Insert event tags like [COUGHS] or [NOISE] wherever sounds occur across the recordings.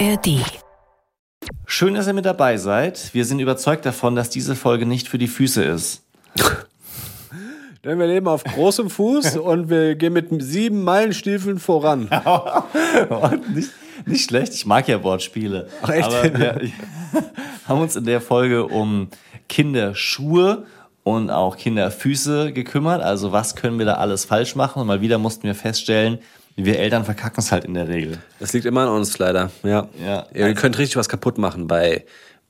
ARD. Schön, dass ihr mit dabei seid. Wir sind überzeugt davon, dass diese Folge nicht für die Füße ist. [LAUGHS] Denn wir leben auf großem Fuß [LAUGHS] und wir gehen mit sieben Meilenstiefeln voran. [LAUGHS] nicht, nicht schlecht, ich mag ja Wortspiele. Ach, echt? Aber wir haben uns in der Folge um Kinderschuhe und auch Kinderfüße gekümmert. Also was können wir da alles falsch machen? Und mal wieder mussten wir feststellen, wir Eltern verkacken es halt in der Regel. Das liegt immer an uns leider. Ja. Ja. Ihr könnt richtig was kaputt machen bei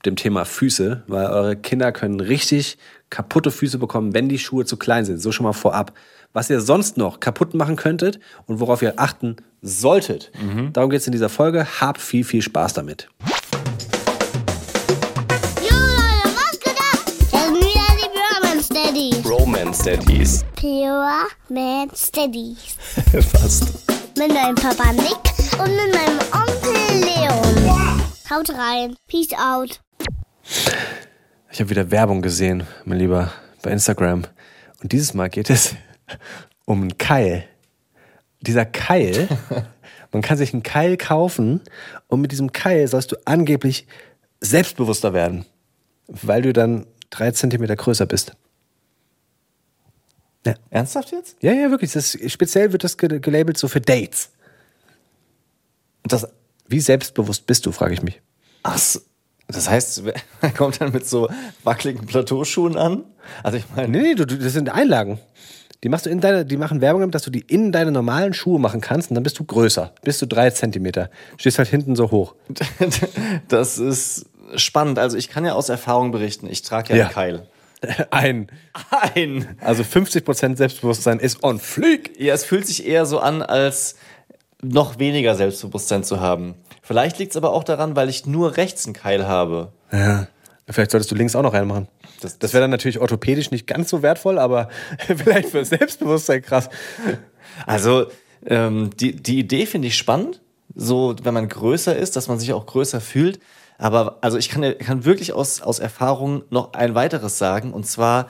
dem Thema Füße, weil eure Kinder können richtig kaputte Füße bekommen, wenn die Schuhe zu klein sind. So schon mal vorab. Was ihr sonst noch kaputt machen könntet und worauf ihr achten solltet. Darum geht es in dieser Folge. Habt viel, viel Spaß damit. Jo Leute, was geht ab? Das sind wieder die Pure Man Steadies. Romance Daddies. Pure Man Steadies. Fast. Mit meinem Papa Nick und mit meinem Onkel Leon. Haut rein. Peace out. Ich habe wieder Werbung gesehen, mein Lieber, bei Instagram. Und dieses Mal geht es [LAUGHS] um einen Keil. Dieser Keil, [LAUGHS] man kann sich einen Keil kaufen und mit diesem Keil sollst du angeblich selbstbewusster werden, weil du dann drei Zentimeter größer bist. Ernsthaft jetzt? Ja, ja, wirklich. Das ist, speziell wird das ge- gelabelt so für Dates. Und das, Wie selbstbewusst bist du, frage ich mich. ach, so, das heißt, er [LAUGHS] kommt dann mit so wackeligen Plateauschuhen an? Also ich meine, Nee, nee, du, du, das sind Einlagen. Die machst du in deine, die machen Werbung, damit, dass du die in deine normalen Schuhe machen kannst und dann bist du größer. Bist du drei Zentimeter. Stehst halt hinten so hoch. [LAUGHS] das ist spannend. Also ich kann ja aus Erfahrung berichten. Ich trage ja, Ja. einen Keil. [LAUGHS] Ein. Ein. Also 50% Selbstbewusstsein ist on fleek. Ja, es fühlt sich eher so an, als noch weniger Selbstbewusstsein zu haben. Vielleicht liegt es aber auch daran, weil ich nur rechts einen Keil habe. Ja. Vielleicht solltest du links auch noch reinmachen. Das- Das, wäre dann natürlich orthopädisch nicht ganz so wertvoll, aber [LAUGHS] vielleicht für das Selbstbewusstsein krass. Also ähm, die, die Idee finde ich spannend, so wenn man größer ist, dass man sich auch größer fühlt. Aber also ich kann, kann wirklich aus, aus Erfahrung noch ein weiteres sagen, und zwar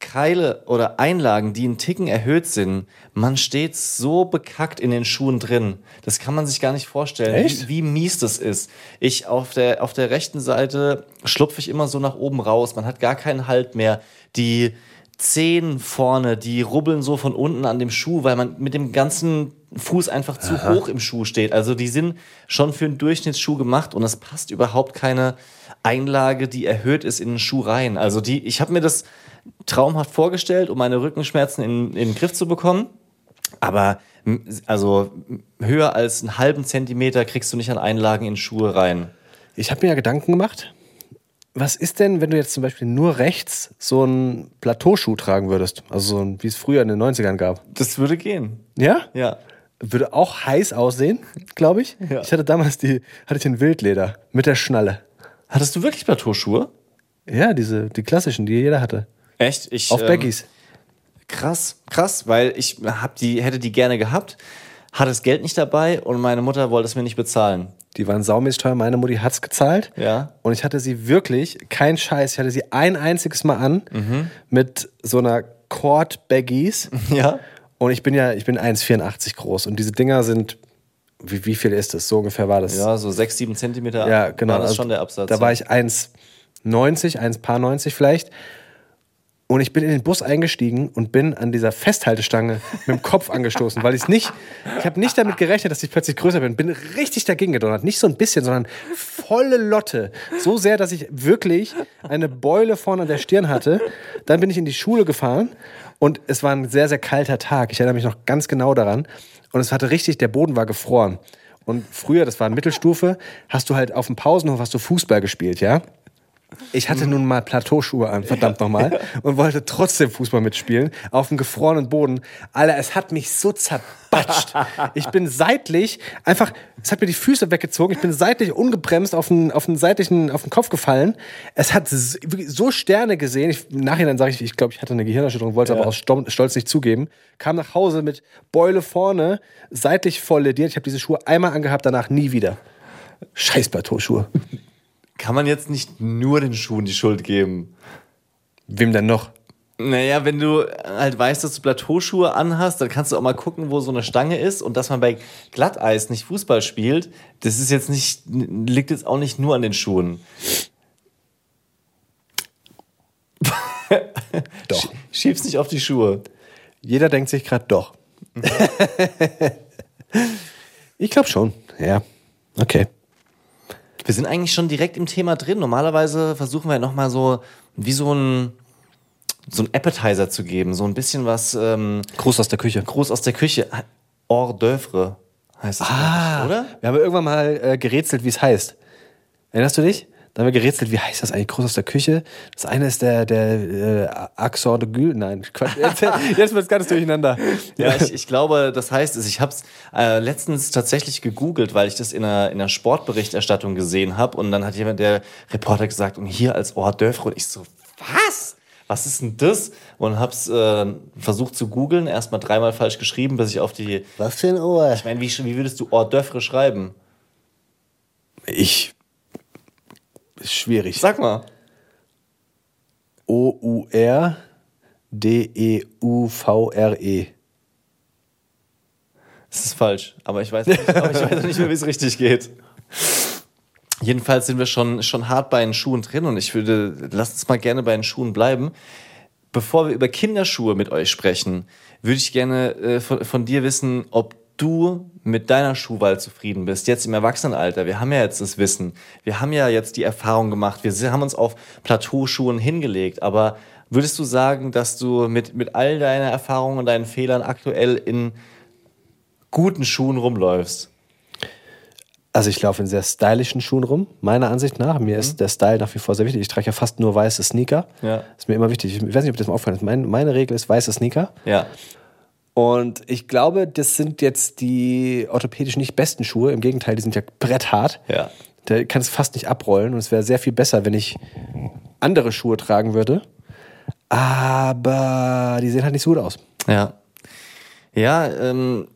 Keile oder Einlagen, die einen Ticken erhöht sind, man steht so bekackt in den Schuhen drin. Das kann man sich gar nicht vorstellen? Wie, wie mies das ist. Ich auf der, auf der rechten Seite schlupfe ich immer so nach oben raus. Man hat gar keinen Halt mehr. Die Zehen vorne, die rubbeln so von unten an dem Schuh, weil man mit dem ganzen Fuß einfach zu hoch im Schuh steht. Also die sind schon für einen Durchschnittsschuh gemacht und es passt überhaupt keine Einlage, die erhöht ist in den Schuh rein. Also die, ich habe mir das traumhaft vorgestellt, um meine Rückenschmerzen in, in den Griff zu bekommen. Aber also höher als einen halben Zentimeter kriegst du nicht an Einlagen in Schuhe rein. Ich habe mir ja Gedanken gemacht. Was ist denn, wenn du jetzt zum Beispiel nur rechts so einen Plateauschuh tragen würdest? Also so ein, wie es früher in den 90ern gab. Das würde gehen. Ja? Ja. Würde auch heiß aussehen, glaube ich. Ja. Ich hatte damals die, hatte ich den Wildleder mit der Schnalle. Hattest du wirklich Plateauschuhe? Ja, diese, die klassischen, die jeder hatte. Echt? Ich, Auf ähm, Baggies. Krass, krass, weil ich hab die, hätte die gerne gehabt, hatte das Geld nicht dabei und meine Mutter wollte es mir nicht bezahlen. Die waren saumäßig teuer. Meine Mutti hat's gezahlt. Ja. Und ich hatte sie wirklich, kein Scheiß, ich hatte sie ein einziges Mal an Mhm. mit so einer Cord Baggies. Ja. Und ich bin ja, ich bin 1,84 groß. Und diese Dinger sind, wie, wie viel ist das? So ungefähr war das. Ja, so sechs, sieben Zentimeter Ja, genau. war das Also schon der Absatz. Da war ich 1,90, 1 paar 90 vielleicht. Und ich bin in den Bus eingestiegen und bin an dieser Festhaltestange mit dem Kopf angestoßen, weil ich nicht, ich habe nicht damit gerechnet, dass ich plötzlich größer bin. Bin richtig dagegen gedonnert. Nicht so ein bisschen, sondern volle Lotte. So sehr, dass ich wirklich eine Beule vorne an der Stirn hatte. Dann bin ich in die Schule gefahren und es war ein sehr, sehr kalter Tag. Ich erinnere mich noch ganz genau daran. Und es hatte richtig, der Boden war gefroren. Und früher, das war Mittelstufe, hast du halt auf dem Pausenhof hast du Fußball gespielt, ja? Ich hatte nun mal Plateauschuhe an, verdammt nochmal, [LAUGHS] und wollte trotzdem Fußball mitspielen, auf dem gefrorenen Boden. Alter, es hat mich so zerbatscht. Ich bin seitlich, einfach, es hat mir die Füße weggezogen, ich bin seitlich ungebremst auf den, auf den seitlichen, auf den Kopf gefallen. Es hat so Sterne gesehen. Ich, Im Nachhinein sage ich, ich glaube, ich hatte eine Gehirnerschütterung, wollte es aber aus Stolz nicht zugeben. Kam nach Hause mit Beule vorne, seitlich voll lediert. Ich habe diese Schuhe einmal angehabt, danach nie wieder. Scheiß Plateauschuhe. Kann man jetzt nicht nur den Schuhen die Schuld geben? Wem denn noch? Naja, wenn du halt weißt, dass du Plateauschuhe anhast, dann kannst du auch mal gucken, wo so eine Stange ist. Und dass man bei Glatteis nicht Fußball spielt, das ist jetzt nicht, liegt jetzt auch nicht nur an den Schuhen. [LAUGHS] Doch. Schieb's nicht auf die Schuhe. Jeder denkt sich gerade doch. [LAUGHS] ich glaube schon. Ja. Okay. Wir sind eigentlich schon direkt im Thema drin. Normalerweise versuchen wir nochmal so, wie so ein, so ein Appetizer zu geben. So ein bisschen was ähm, Gruß aus der Küche. groß aus der Küche. Hors d'oeuvre heißt es, ich, oder? Wir haben irgendwann mal äh, gerätselt, wie es heißt. Erinnerst du dich? Da haben wir gerätselt, wie heißt das eigentlich? Groß aus der Küche. Das eine ist der, der äh, Axor de Gül. Nein, Quatsch. Jetzt, [LAUGHS] jetzt wird es ganz durcheinander. Ja, ich, ich glaube, das heißt es. Ich habe es äh, letztens tatsächlich gegoogelt, weil ich das in einer, in einer Sportberichterstattung gesehen habe. Und dann hat jemand, der Reporter gesagt, und hier als Hors d'oeuvre. Und ich so, was? Was ist denn das? Und hab's äh, versucht zu googeln, erstmal dreimal falsch geschrieben, bis ich auf die. Was für ein Ohr? Ich meine, wie, wie würdest du Hors d'oeuvre schreiben? Ich. Ist schwierig. Sag mal. O-U-R-D-E-U-V-R-E. Das ist falsch, aber ich weiß nicht, [LAUGHS] aber ich weiß nicht mehr, wie es richtig geht. Jedenfalls sind wir schon, schon hart bei den Schuhen drin und ich würde, lasst uns mal gerne bei den Schuhen bleiben. Bevor wir über Kinderschuhe mit euch sprechen, würde ich gerne äh, von, von dir wissen, ob du mit deiner Schuhwahl zufrieden bist, jetzt im Erwachsenenalter. Wir haben ja jetzt das Wissen, wir haben ja jetzt die Erfahrung gemacht, wir haben uns auf Plateauschuhen hingelegt, aber würdest du sagen, dass du mit, mit all deiner Erfahrungen und deinen Fehlern aktuell in guten Schuhen rumläufst? Also ich laufe in sehr stylischen Schuhen rum, meiner Ansicht nach. Mir ist der Style nach wie vor sehr wichtig. Ich trage ja fast nur weiße Sneaker. Ja. Ist mir immer wichtig. Ich weiß nicht, ob das mal aufgefallen ist. Mein, meine Regel ist weiße Sneaker. Ja. Und ich glaube, das sind jetzt die orthopädisch nicht besten Schuhe. Im Gegenteil, die sind ja bretthart. Ja. Da kann es fast nicht abrollen. Und es wäre sehr viel besser, wenn ich andere Schuhe tragen würde. Aber die sehen halt nicht so gut aus. Ja. Ja, ähm,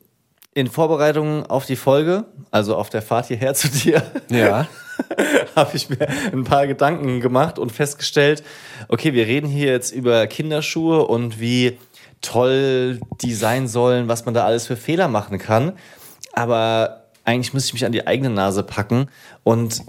in Vorbereitung auf die Folge, also auf der Fahrt hierher [LAUGHS] zu dir, Ja. [LAUGHS] habe ich mir ein paar Gedanken gemacht und festgestellt, okay, wir reden hier jetzt über Kinderschuhe und wie toll die sein sollen, was man da alles für Fehler machen kann. Aber eigentlich müsste ich mich an die eigene Nase packen und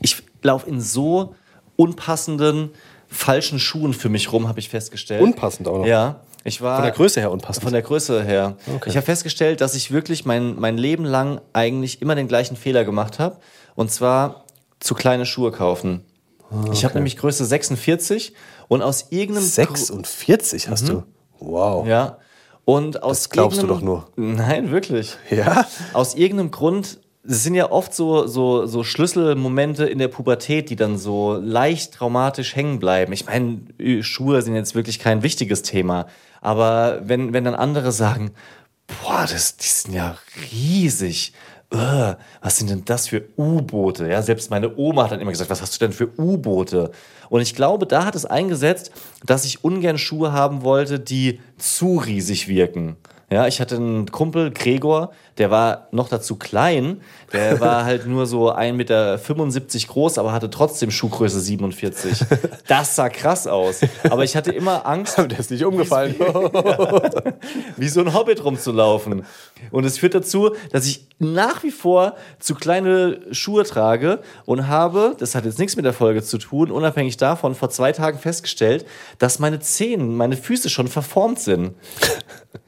ich laufe in so unpassenden, falschen Schuhen für mich rum, habe ich festgestellt. Unpassend auch noch. Ja. Ich war Von der Größe her unpassend. von der Größe her. Ich habe festgestellt, dass ich wirklich mein, mein Leben lang eigentlich immer den gleichen Fehler gemacht habe. Und zwar zu kleine Schuhe kaufen. Ich habe nämlich Größe 46 und aus irgendeinem Gru- 46 hast du. Wow. Ja. Und aus Das glaubst du doch Nein, wirklich. Ja? Aus irgendeinem Grund, es sind ja oft so, so, so Schlüsselmomente in der Pubertät, die dann so leicht traumatisch hängen bleiben. Ich meine, Schuhe sind jetzt wirklich kein wichtiges Thema. Aber wenn, wenn dann andere sagen, boah, das, die sind ja riesig. Äh, was sind denn das für U-Boote? Ja, selbst meine Oma hat dann immer gesagt, was hast du denn für U-Boote? Und ich glaube, da hat es eingesetzt, dass ich ungern Schuhe haben wollte, die zu riesig wirken. Ja, ich hatte einen Kumpel, Gregor, der war noch dazu klein. Der [LAUGHS] war halt nur so 1,75 Meter groß, aber hatte trotzdem Schuhgröße 47. Das sah krass aus. Aber ich hatte immer Angst, Der ist nicht umgefallen. [LAUGHS] wie so ein Hobbit rumzulaufen. Und es führt dazu, dass ich nach wie vor zu kleine Schuhe trage und habe, das hat jetzt nichts mit der Folge zu tun, unabhängig davon, vor zwei Tagen festgestellt, dass meine Zehen, meine Füße schon verformt sind.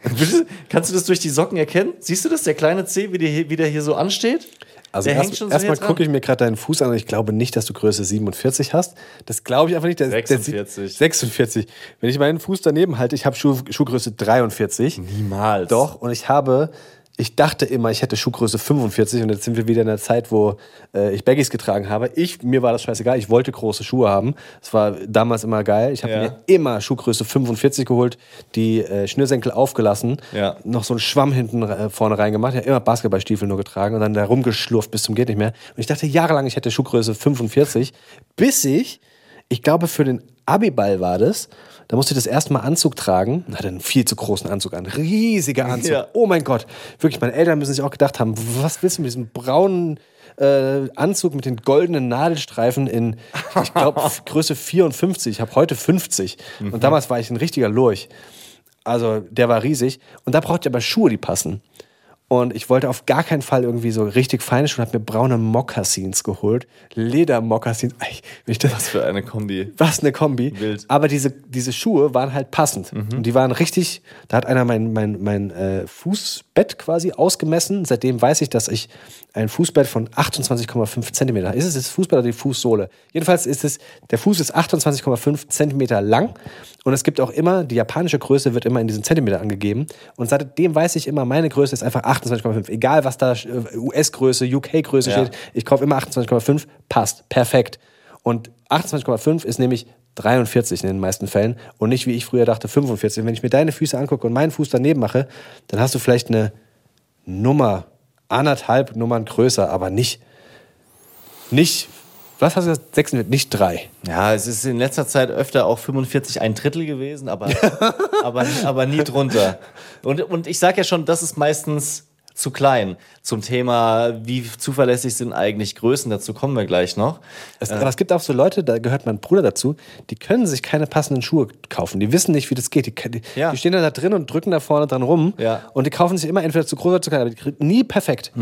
[LAUGHS] Kannst du das durch die Socken erkennen? Siehst du das, der kleine Zeh, wie der, hier- wie der hier so ansteht? Also der erst, erstmal gucke ich mir gerade deinen Fuß an und ich glaube nicht, dass du Größe 47 hast. Das glaube ich einfach nicht. Der, Der 46. sieht, 46. Wenn ich meinen Fuß daneben halte, ich habe Schuh, Schuhgröße 43. Niemals. Doch, und ich habe, ich dachte immer, ich hätte Schuhgröße 45 und jetzt sind wir wieder in der Zeit, wo äh, ich Baggies getragen habe. Ich, mir war das scheißegal, ich wollte große Schuhe haben. Das war damals immer geil. Ich habe Ja. mir immer Schuhgröße 45 geholt, die äh, Schnürsenkel aufgelassen, Ja. noch so einen Schwamm hinten äh, vorne reingemacht, ja immer Basketballstiefel nur getragen und dann da rumgeschlurft bis zum geht nicht mehr. Und ich dachte jahrelang, ich hätte Schuhgröße 45, bis ich, ich glaube für den Abiball war das, Da musste ich das erste Mal Anzug tragen. Hatte einen viel zu großen Anzug an. Riesiger Anzug. Ja. Oh mein Gott. Wirklich, meine Eltern müssen sich auch gedacht haben, was willst du mit diesem braunen äh, Anzug mit den goldenen Nadelstreifen in, ich glaube, [LAUGHS] Größe 54. Ich habe heute 50. Und damals war ich ein richtiger Lurch. Also der war riesig. Und da brauchte ich aber Schuhe, die passen. Und ich wollte auf gar keinen Fall irgendwie so richtig feine Schuhe, habe mir braune Mokassins geholt. Ledermokassins. Was für eine Kombi. was eine Kombi. Wild. Aber diese, diese Schuhe waren halt passend. Und die waren richtig, da hat einer mein, mein, mein äh, Fußbett quasi ausgemessen. Seitdem weiß ich, dass ich ein Fußbett von 28,5 Zentimeter. Ist es das Fußbett oder die Fußsohle? Jedenfalls ist es, der Fuß ist 28,5 Zentimeter lang. Und es gibt auch immer, die japanische Größe wird immer in diesen Zentimeter angegeben. Und seitdem weiß ich immer, meine Größe ist einfach 28,5. Egal, was da äh, US-Größe, UK-Größe Ja. steht. Ich kaufe immer 28,5. Passt. Perfekt. Und 28,5 ist nämlich 43 in den meisten Fällen und nicht, wie ich früher dachte, 45. Wenn ich mir deine Füße angucke und meinen Fuß daneben mache, dann hast du vielleicht eine Nummer, anderthalb Nummern größer, aber nicht, nicht, was hast du gesagt, 46, nicht drei. Ja, es ist in letzter Zeit öfter auch 45 ein Drittel gewesen, aber, [LAUGHS] aber, aber nie drunter. Und, und ich sage ja schon, das ist meistens zu klein. Zum Thema, wie zuverlässig sind eigentlich Größen, dazu kommen wir gleich noch. Es, aber es gibt auch so Leute, da gehört mein Bruder dazu, die können sich keine passenden Schuhe kaufen. Die wissen nicht, wie das geht. Die, die, Ja. die stehen da drin und drücken da vorne dran rum. Ja. Und die kaufen sich immer entweder zu groß oder zu klein, aber die kriegen nie perfekt.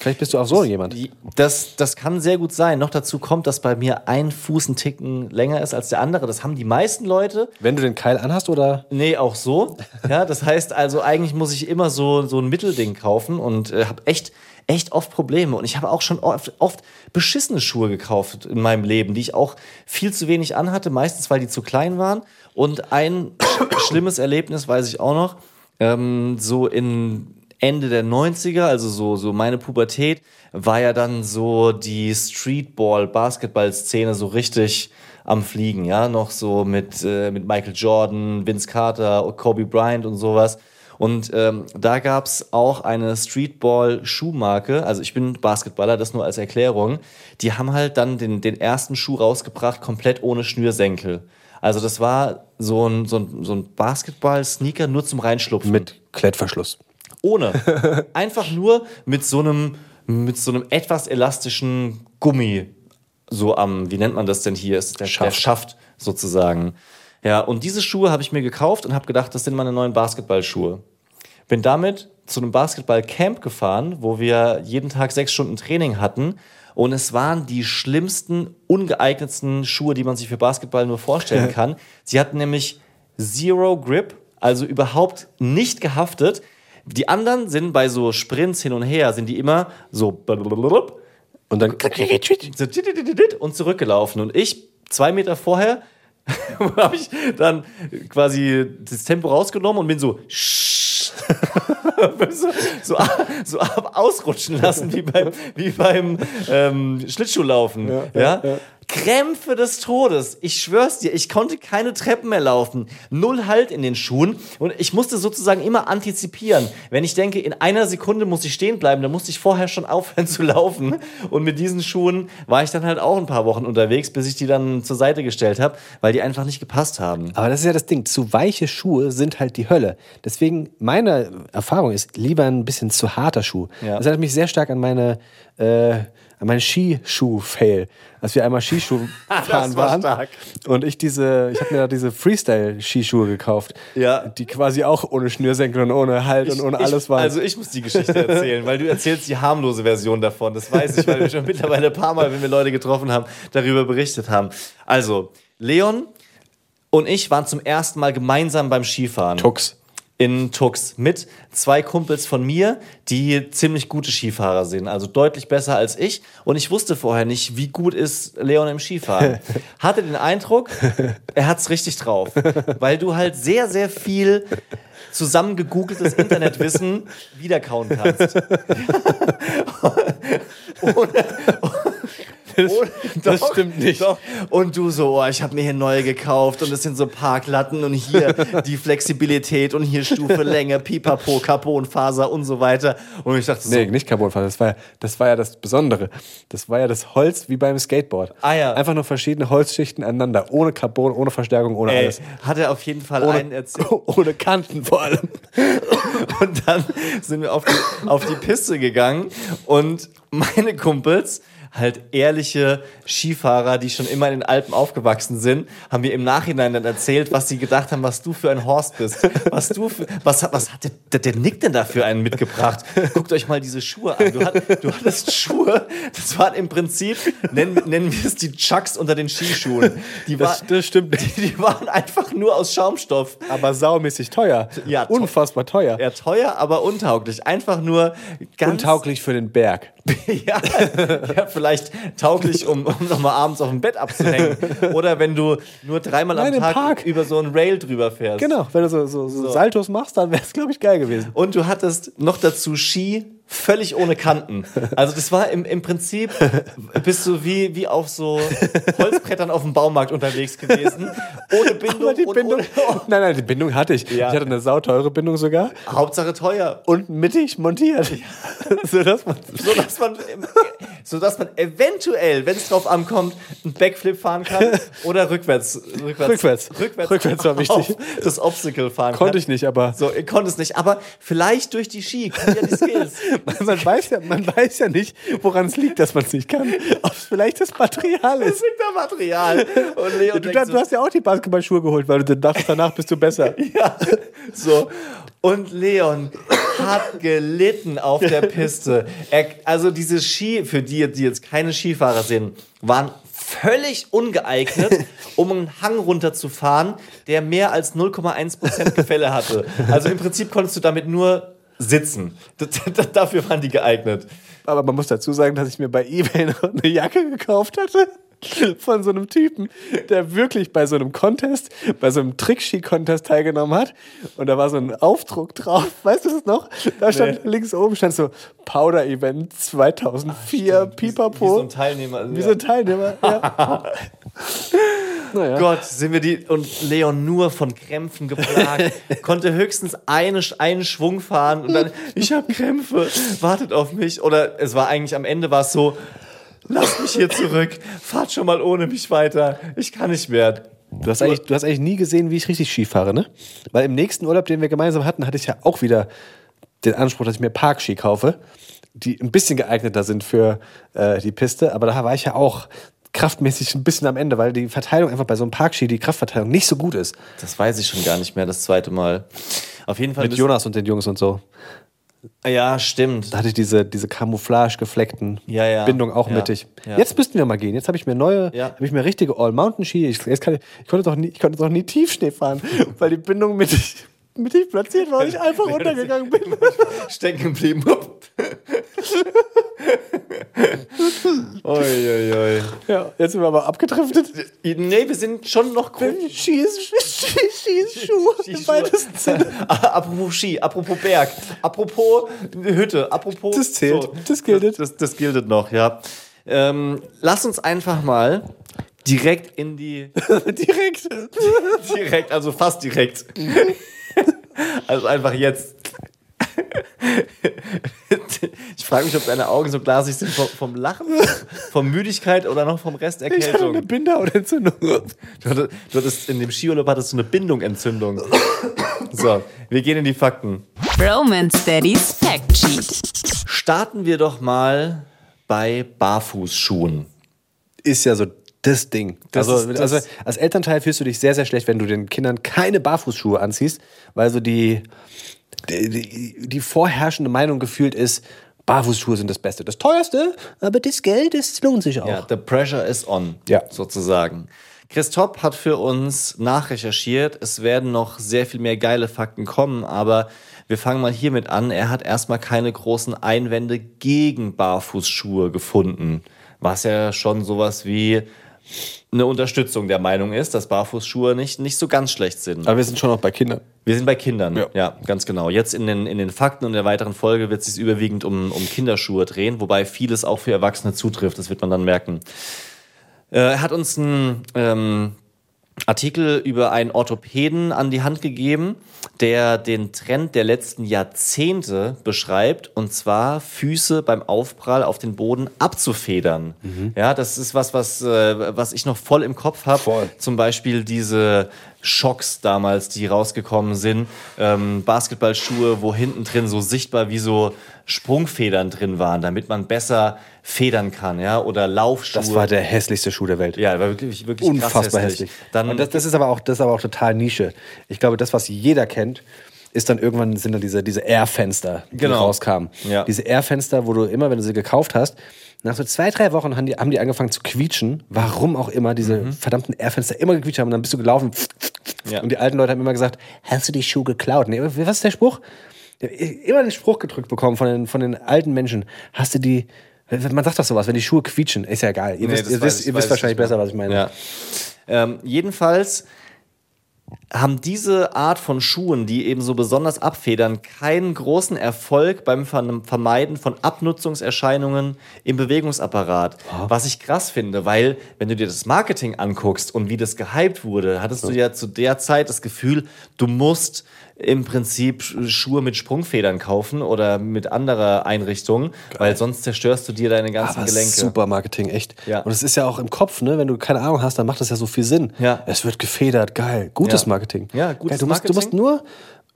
Vielleicht bist du auch so jemand. Das, das kann sehr gut sein. Noch dazu kommt, dass bei mir ein Fuß einen Ticken länger ist als der andere. Das haben die meisten Leute. Wenn du den Keil anhast oder Nee, auch so. [LAUGHS] Ja, das heißt also, eigentlich muss ich immer so, so ein Mittelding kaufen und äh, habe echt, echt oft Probleme. Und ich habe auch schon oft, oft beschissene Schuhe gekauft in meinem Leben, die ich auch viel zu wenig anhatte, meistens weil die zu klein waren. Und ein [COUGHS] schlimmes Erlebnis weiß ich auch noch. Ähm, so in Ende der 90er, also so, so meine Pubertät, war ja dann so die Streetball-Basketball-Szene so richtig am Fliegen, ja, noch so mit, äh, mit Michael Jordan, Vince Carter, Kobe Bryant und sowas. Und ähm, da gab's auch eine Streetball-Schuhmarke, also ich bin Basketballer, das nur als Erklärung. Die haben halt dann den, den ersten Schuh rausgebracht, komplett ohne Schnürsenkel. Also das war so ein, so ein, so ein Basketball-Sneaker nur zum Reinschlupfen. mit Klettverschluss? Ohne. Einfach nur mit so einem, mit so einem etwas elastischen Gummi. So am, wie nennt man das denn hier? Ist der Schaft, der Schaft sozusagen. Ja, und diese Schuhe habe ich mir gekauft und habe gedacht, das sind meine neuen Basketballschuhe. Bin damit zu einem Basketballcamp gefahren, wo wir jeden Tag sechs Stunden Training hatten. Und es waren die schlimmsten, ungeeignetsten Schuhe, die man sich für Basketball nur vorstellen [LAUGHS] kann. Sie hatten nämlich Zero Grip, also überhaupt nicht gehaftet. Die anderen sind bei so Sprints hin und her, sind die immer so Und dann und zurückgelaufen. Und ich, zwei Meter vorher, habe ich dann quasi das Tempo rausgenommen und bin so, [LAUGHS] so, so, so ausrutschen lassen, wie beim, wie beim ähm, Schlittschuhlaufen. Ja, Krämpfe des Todes. Ich schwör's dir, ich konnte keine Treppen mehr laufen. Null Halt in den Schuhen. Und ich musste sozusagen immer antizipieren. Wenn ich denke, in einer Sekunde muss ich stehen bleiben, dann musste ich vorher schon [LAUGHS] aufhören zu laufen. Und mit diesen Schuhen war ich dann halt auch ein paar Wochen unterwegs, bis ich die dann zur Seite gestellt habe, weil die einfach nicht gepasst haben. Aber das ist ja das Ding. Zu weiche Schuhe sind halt die Hölle. Deswegen, meine Erfahrung ist lieber ein bisschen zu harter Schuh. Ja. Das erinnert mich sehr stark an meine, äh, an meinen Skischuh-Fail. Als wir einmal Skischuh [LAUGHS] fahren war waren. stark. Und ich diese, ich habe mir da diese Freestyle-Skischuhe gekauft. Ja. Die quasi auch ohne Schnürsenkel und ohne Halt und ohne alles ich, waren. Also ich muss die Geschichte erzählen, weil du erzählst die harmlose Version davon. Das weiß ich, weil wir schon mittlerweile ein paar Mal, wenn wir Leute getroffen haben, darüber berichtet haben. Also, Leon und ich waren zum ersten Mal gemeinsam beim Skifahren. Tux. In Tux mit zwei Kumpels von mir, die ziemlich gute Skifahrer sind, also deutlich besser als ich. Und ich wusste vorher nicht, wie gut ist Leon im Skifahren. [LAUGHS] Hatte den Eindruck, er hat's richtig drauf, weil du halt sehr, sehr viel zusammengegoogeltes Internetwissen wiederkauen kannst. [LAUGHS] [LAUGHS] ohne, ohne, das stimmt nicht. Doch. Und du so, oh, ich habe mir hier neue gekauft und es sind so Parklatten und hier [LAUGHS] die Flexibilität und hier Stufe Länge, Pipapo, Carbonfaser und so weiter. Und ich dachte so, Nee, nicht Carbonfaser. Das war, das war ja das Besondere. Das war ja das Holz wie beim Skateboard. Ah, ja. Einfach nur verschiedene Holzschichten aneinander. Ohne Carbon, ohne Verstärkung, ohne ey, alles. hat er auf jeden Fall Ohne, einen erzählt. [LAUGHS] ohne Kanten vor allem. [LAUGHS] Und dann sind wir auf die, auf die Piste gegangen und meine Kumpels, halt ehrliche Skifahrer, die schon immer in den Alpen aufgewachsen sind, haben mir im Nachhinein dann erzählt, was sie gedacht haben, was du für ein Horst bist. Was du für, was, hat- was hat der, der, Nick denn da für einen mitgebracht? Guckt euch mal diese Schuhe an. Du, hat, du hattest Schuhe, das waren im Prinzip, nennen, nennen wir es die Chucks unter den Skischuhen. Die, war, Das, das stimmt die, die waren einfach nur aus Schaumstoff. Aber saumäßig teuer. Ja, Unfassbar teuer. Ja, teuer, aber untauglich. Einfach nur ganz Untauglich für den Berg. [LAUGHS] ja, ja, vielleicht tauglich, um, um nochmal abends auf dem Bett abzuhängen. Oder wenn du nur dreimal Nein, am Tag Park. über so einen Rail drüber fährst. Genau, wenn du so, so, so, Saltos machst, dann wäre es, glaube ich, geil gewesen. Und du hattest noch dazu Ski völlig ohne Kanten. Also das war im, im Prinzip, bist du wie, wie auf so Holzbrettern auf dem Baumarkt unterwegs gewesen. Ohne Bindung. Bindung, Ohne, nein, nein, die Bindung hatte ich. Ja. Ich hatte eine sauteure Bindung sogar. Hauptsache teuer. Und mittig montiert. [LAUGHS] Sodass man so dass man, so dass man eventuell, wenn es drauf ankommt, einen Backflip fahren kann oder rückwärts. Rückwärts, Rückwärts. rückwärts, Rückwärts war wichtig. Das Obstacle fahren konnte kann. ich nicht, aber So, ich konnte es nicht, aber vielleicht durch die Ski, kann ja die Skills. [LAUGHS] man weiß, ja, man weiß ja nicht, woran es liegt, dass man es nicht kann. Ob es vielleicht das Material Das ist. liegt am Material. Und Leon Du, du hast ja auch die Basketballschuhe geholt, weil du dachtest, danach bist du besser. [LAUGHS] Ja, so. Und Leon hat gelitten auf der Piste. Er, also diese Ski, für die, die jetzt keine Skifahrer sind, waren völlig ungeeignet, um einen Hang runterzufahren, der mehr als 0,1% Gefälle hatte. Also im Prinzip konntest du damit nur sitzen. [LAUGHS] Dafür waren die geeignet. Aber man muss dazu sagen, dass ich mir bei eBay noch eine Jacke gekauft hatte. [LAUGHS] Von so einem Typen, der wirklich bei so einem Contest, bei so einem Trickski-Contest teilgenommen hat. Und da war so ein Aufdruck drauf. [LAUGHS] Weißt du das noch? Da stand links oben stand so Powder Event 2004, Pipapo. Wie so ein Teilnehmer. Wie so ein Teilnehmer. Ja. [LAUGHS] naja. Gott, sind wir die und Leon nur von Krämpfen geplagt, konnte höchstens eine, einen Schwung fahren und dann, ich habe Krämpfe, wartet auf mich. Oder es war eigentlich am Ende war es so, lasst mich hier zurück, fahrt schon mal ohne mich weiter, ich kann nicht mehr. Du hast, eigentlich, du hast eigentlich nie gesehen, wie ich richtig Ski fahre, ne? Weil im nächsten Urlaub, den wir gemeinsam hatten, hatte ich ja auch wieder den Anspruch, dass ich mir Parkski kaufe, die ein bisschen geeigneter sind für äh, die Piste. Aber da war ich ja auch kraftmäßig ein bisschen am Ende, weil die Verteilung einfach bei so einem Parkski, die Kraftverteilung nicht so gut ist. Das weiß ich schon gar nicht mehr, das zweite Mal. Auf jeden Fall. Mit Jonas und den Jungs und so. Ja, stimmt. Da hatte ich diese, diese Camouflage-gefleckten Ja, ja. Bindung auch Ja, mittig. ja. Jetzt müssten wir mal gehen. Jetzt habe ich mir neue, Ja. habe ich mir richtige All-Mountain-Ski. Ich, jetzt kann, ich, ich, konnte doch nie, ich konnte doch nie Tiefschnee fahren, [LAUGHS] weil die Bindung mittig, mittig platziert war und ich einfach [LAUGHS] runtergegangen bin. [LAUGHS] Stecken geblieben. [LAUGHS] Uiuiui. Ja, jetzt sind wir aber abgedriftet. Nee, wir sind schon noch grob. Schieß, schieß, schieß, Schuhe. Im weitesten Sinne. apropos Ski, apropos Berg, apropos Hütte, apropos. Das zählt. Das gilt. Das, das gilt noch, ja. Ähm, lass uns einfach mal direkt in die. Direkt. direkt, also fast direkt. Also einfach jetzt. Ich frage mich, ob deine Augen so glasig sind vom, vom Lachen, vom Müdigkeit oder noch vom Rest Ich hatte Erkältung. eine Bindehautentzündung. Du hattest, du hattest in dem Skiurlaub hattest du eine Bindungentzündung. So, wir gehen in die Fakten. Roman Steadies Fact Sheet. Starten wir doch mal bei Barfußschuhen. Ist ja so das Ding. Das also, ist das- also als Elternteil fühlst du dich sehr, sehr schlecht, wenn du den Kindern keine Barfußschuhe anziehst, weil so die, die, die, die vorherrschende Meinung gefühlt ist, Barfußschuhe sind das Beste. Das teuerste, aber das Geld, das lohnt sich auch. Ja, the pressure is on, Ja. sozusagen. Christoph hat für uns nachrecherchiert. Es werden noch sehr viel mehr geile Fakten kommen, aber wir fangen mal hiermit an. Er hat erstmal keine großen Einwände gegen Barfußschuhe gefunden. Was ja schon sowas wie eine Unterstützung der Meinung ist, dass Barfußschuhe nicht, nicht so ganz schlecht sind. Aber wir sind schon noch bei Kindern. Wir sind bei Kindern, ja, Ja. ganz genau. Jetzt in den, in den Fakten und der weiteren Folge wird es sich überwiegend um, um Kinderschuhe drehen, wobei vieles auch für Erwachsene zutrifft, das wird man dann merken. Äh, er hat uns einen ähm, Artikel über einen Orthopäden an die Hand gegeben, der den Trend der letzten Jahrzehnte beschreibt, und zwar Füße beim Aufprall auf den Boden abzufedern. Ja, das ist was, was, äh, was ich noch voll im Kopf habe. Zum Beispiel diese Schocks damals, die rausgekommen sind. Ähm, Basketballschuhe, wo hinten drin so sichtbar wie so Sprungfedern drin waren, damit man besser federn kann, ja, oder Laufschuhe. Das war der hässlichste Schuh der Welt. ja, war wirklich, wirklich Unfassbar hässlich. hässlich. Dann, und das, das, ist aber auch, das ist aber auch total Nische. Ich glaube, das, was jeder kennt, ist dann irgendwann sind dann diese, diese Air-Fenster, die Genau. rauskamen. Ja. Diese Air-Fenster, wo du immer, wenn du sie gekauft hast, nach so zwei, drei Wochen haben die, haben die angefangen zu quietschen. Warum auch immer diese verdammten Air-Fenster immer gequietscht haben. Und dann bist du gelaufen. Mhm. Ja. Und die alten Leute haben immer gesagt, hast du die Schuhe geklaut? Nee, was ist der Spruch? Immer den Spruch gedrückt bekommen von den, von den alten Menschen. Hast du die... Man sagt doch sowas, wenn die Schuhe quietschen, ist ja egal. Ihr Nee, wisst, ihr weiß wisst, ihr weiß wisst ich wahrscheinlich besser, was ich meine. Ja. Ähm, jedenfalls haben diese Art von Schuhen, die eben so besonders abfedern, keinen großen Erfolg beim Ver- Vermeiden von Abnutzungserscheinungen im Bewegungsapparat. Was ich krass finde, weil wenn du dir das Marketing anguckst und wie das gehypt wurde, hattest du ja zu der Zeit das Gefühl, du musst im Prinzip Schuhe mit Sprungfedern kaufen oder mit anderer Einrichtung, weil sonst zerstörst du dir deine ganzen Aber Gelenke. super Marketing, echt. Ja. Und es ist ja auch im Kopf, ne? Wenn du keine Ahnung hast, dann macht das ja so viel Sinn. Ja. Es wird gefedert, geil. Gutes Ja. Marketing. Ja, gutes geil. Du musst, du musst nur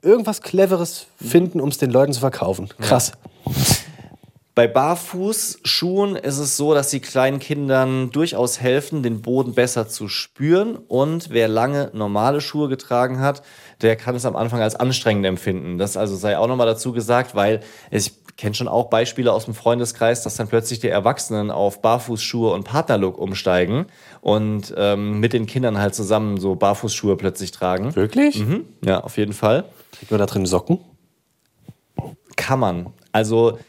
irgendwas Cleveres finden, um es den Leuten zu verkaufen. Krass. Bei Barfußschuhen ist es so, dass sie kleinen Kindern durchaus helfen, den Boden besser zu spüren. Und wer lange normale Schuhe getragen hat, der kann es am Anfang als anstrengend empfinden. Das also sei auch nochmal dazu gesagt, weil ich kenne schon auch Beispiele aus dem Freundeskreis, dass dann plötzlich die Erwachsenen auf Barfußschuhe und Partnerlook umsteigen und ähm, mit den Kindern halt zusammen so Barfußschuhe plötzlich tragen. Wirklich? Mhm. Ja, auf jeden Fall. Kriegt man da drin Socken? Kann man. Also,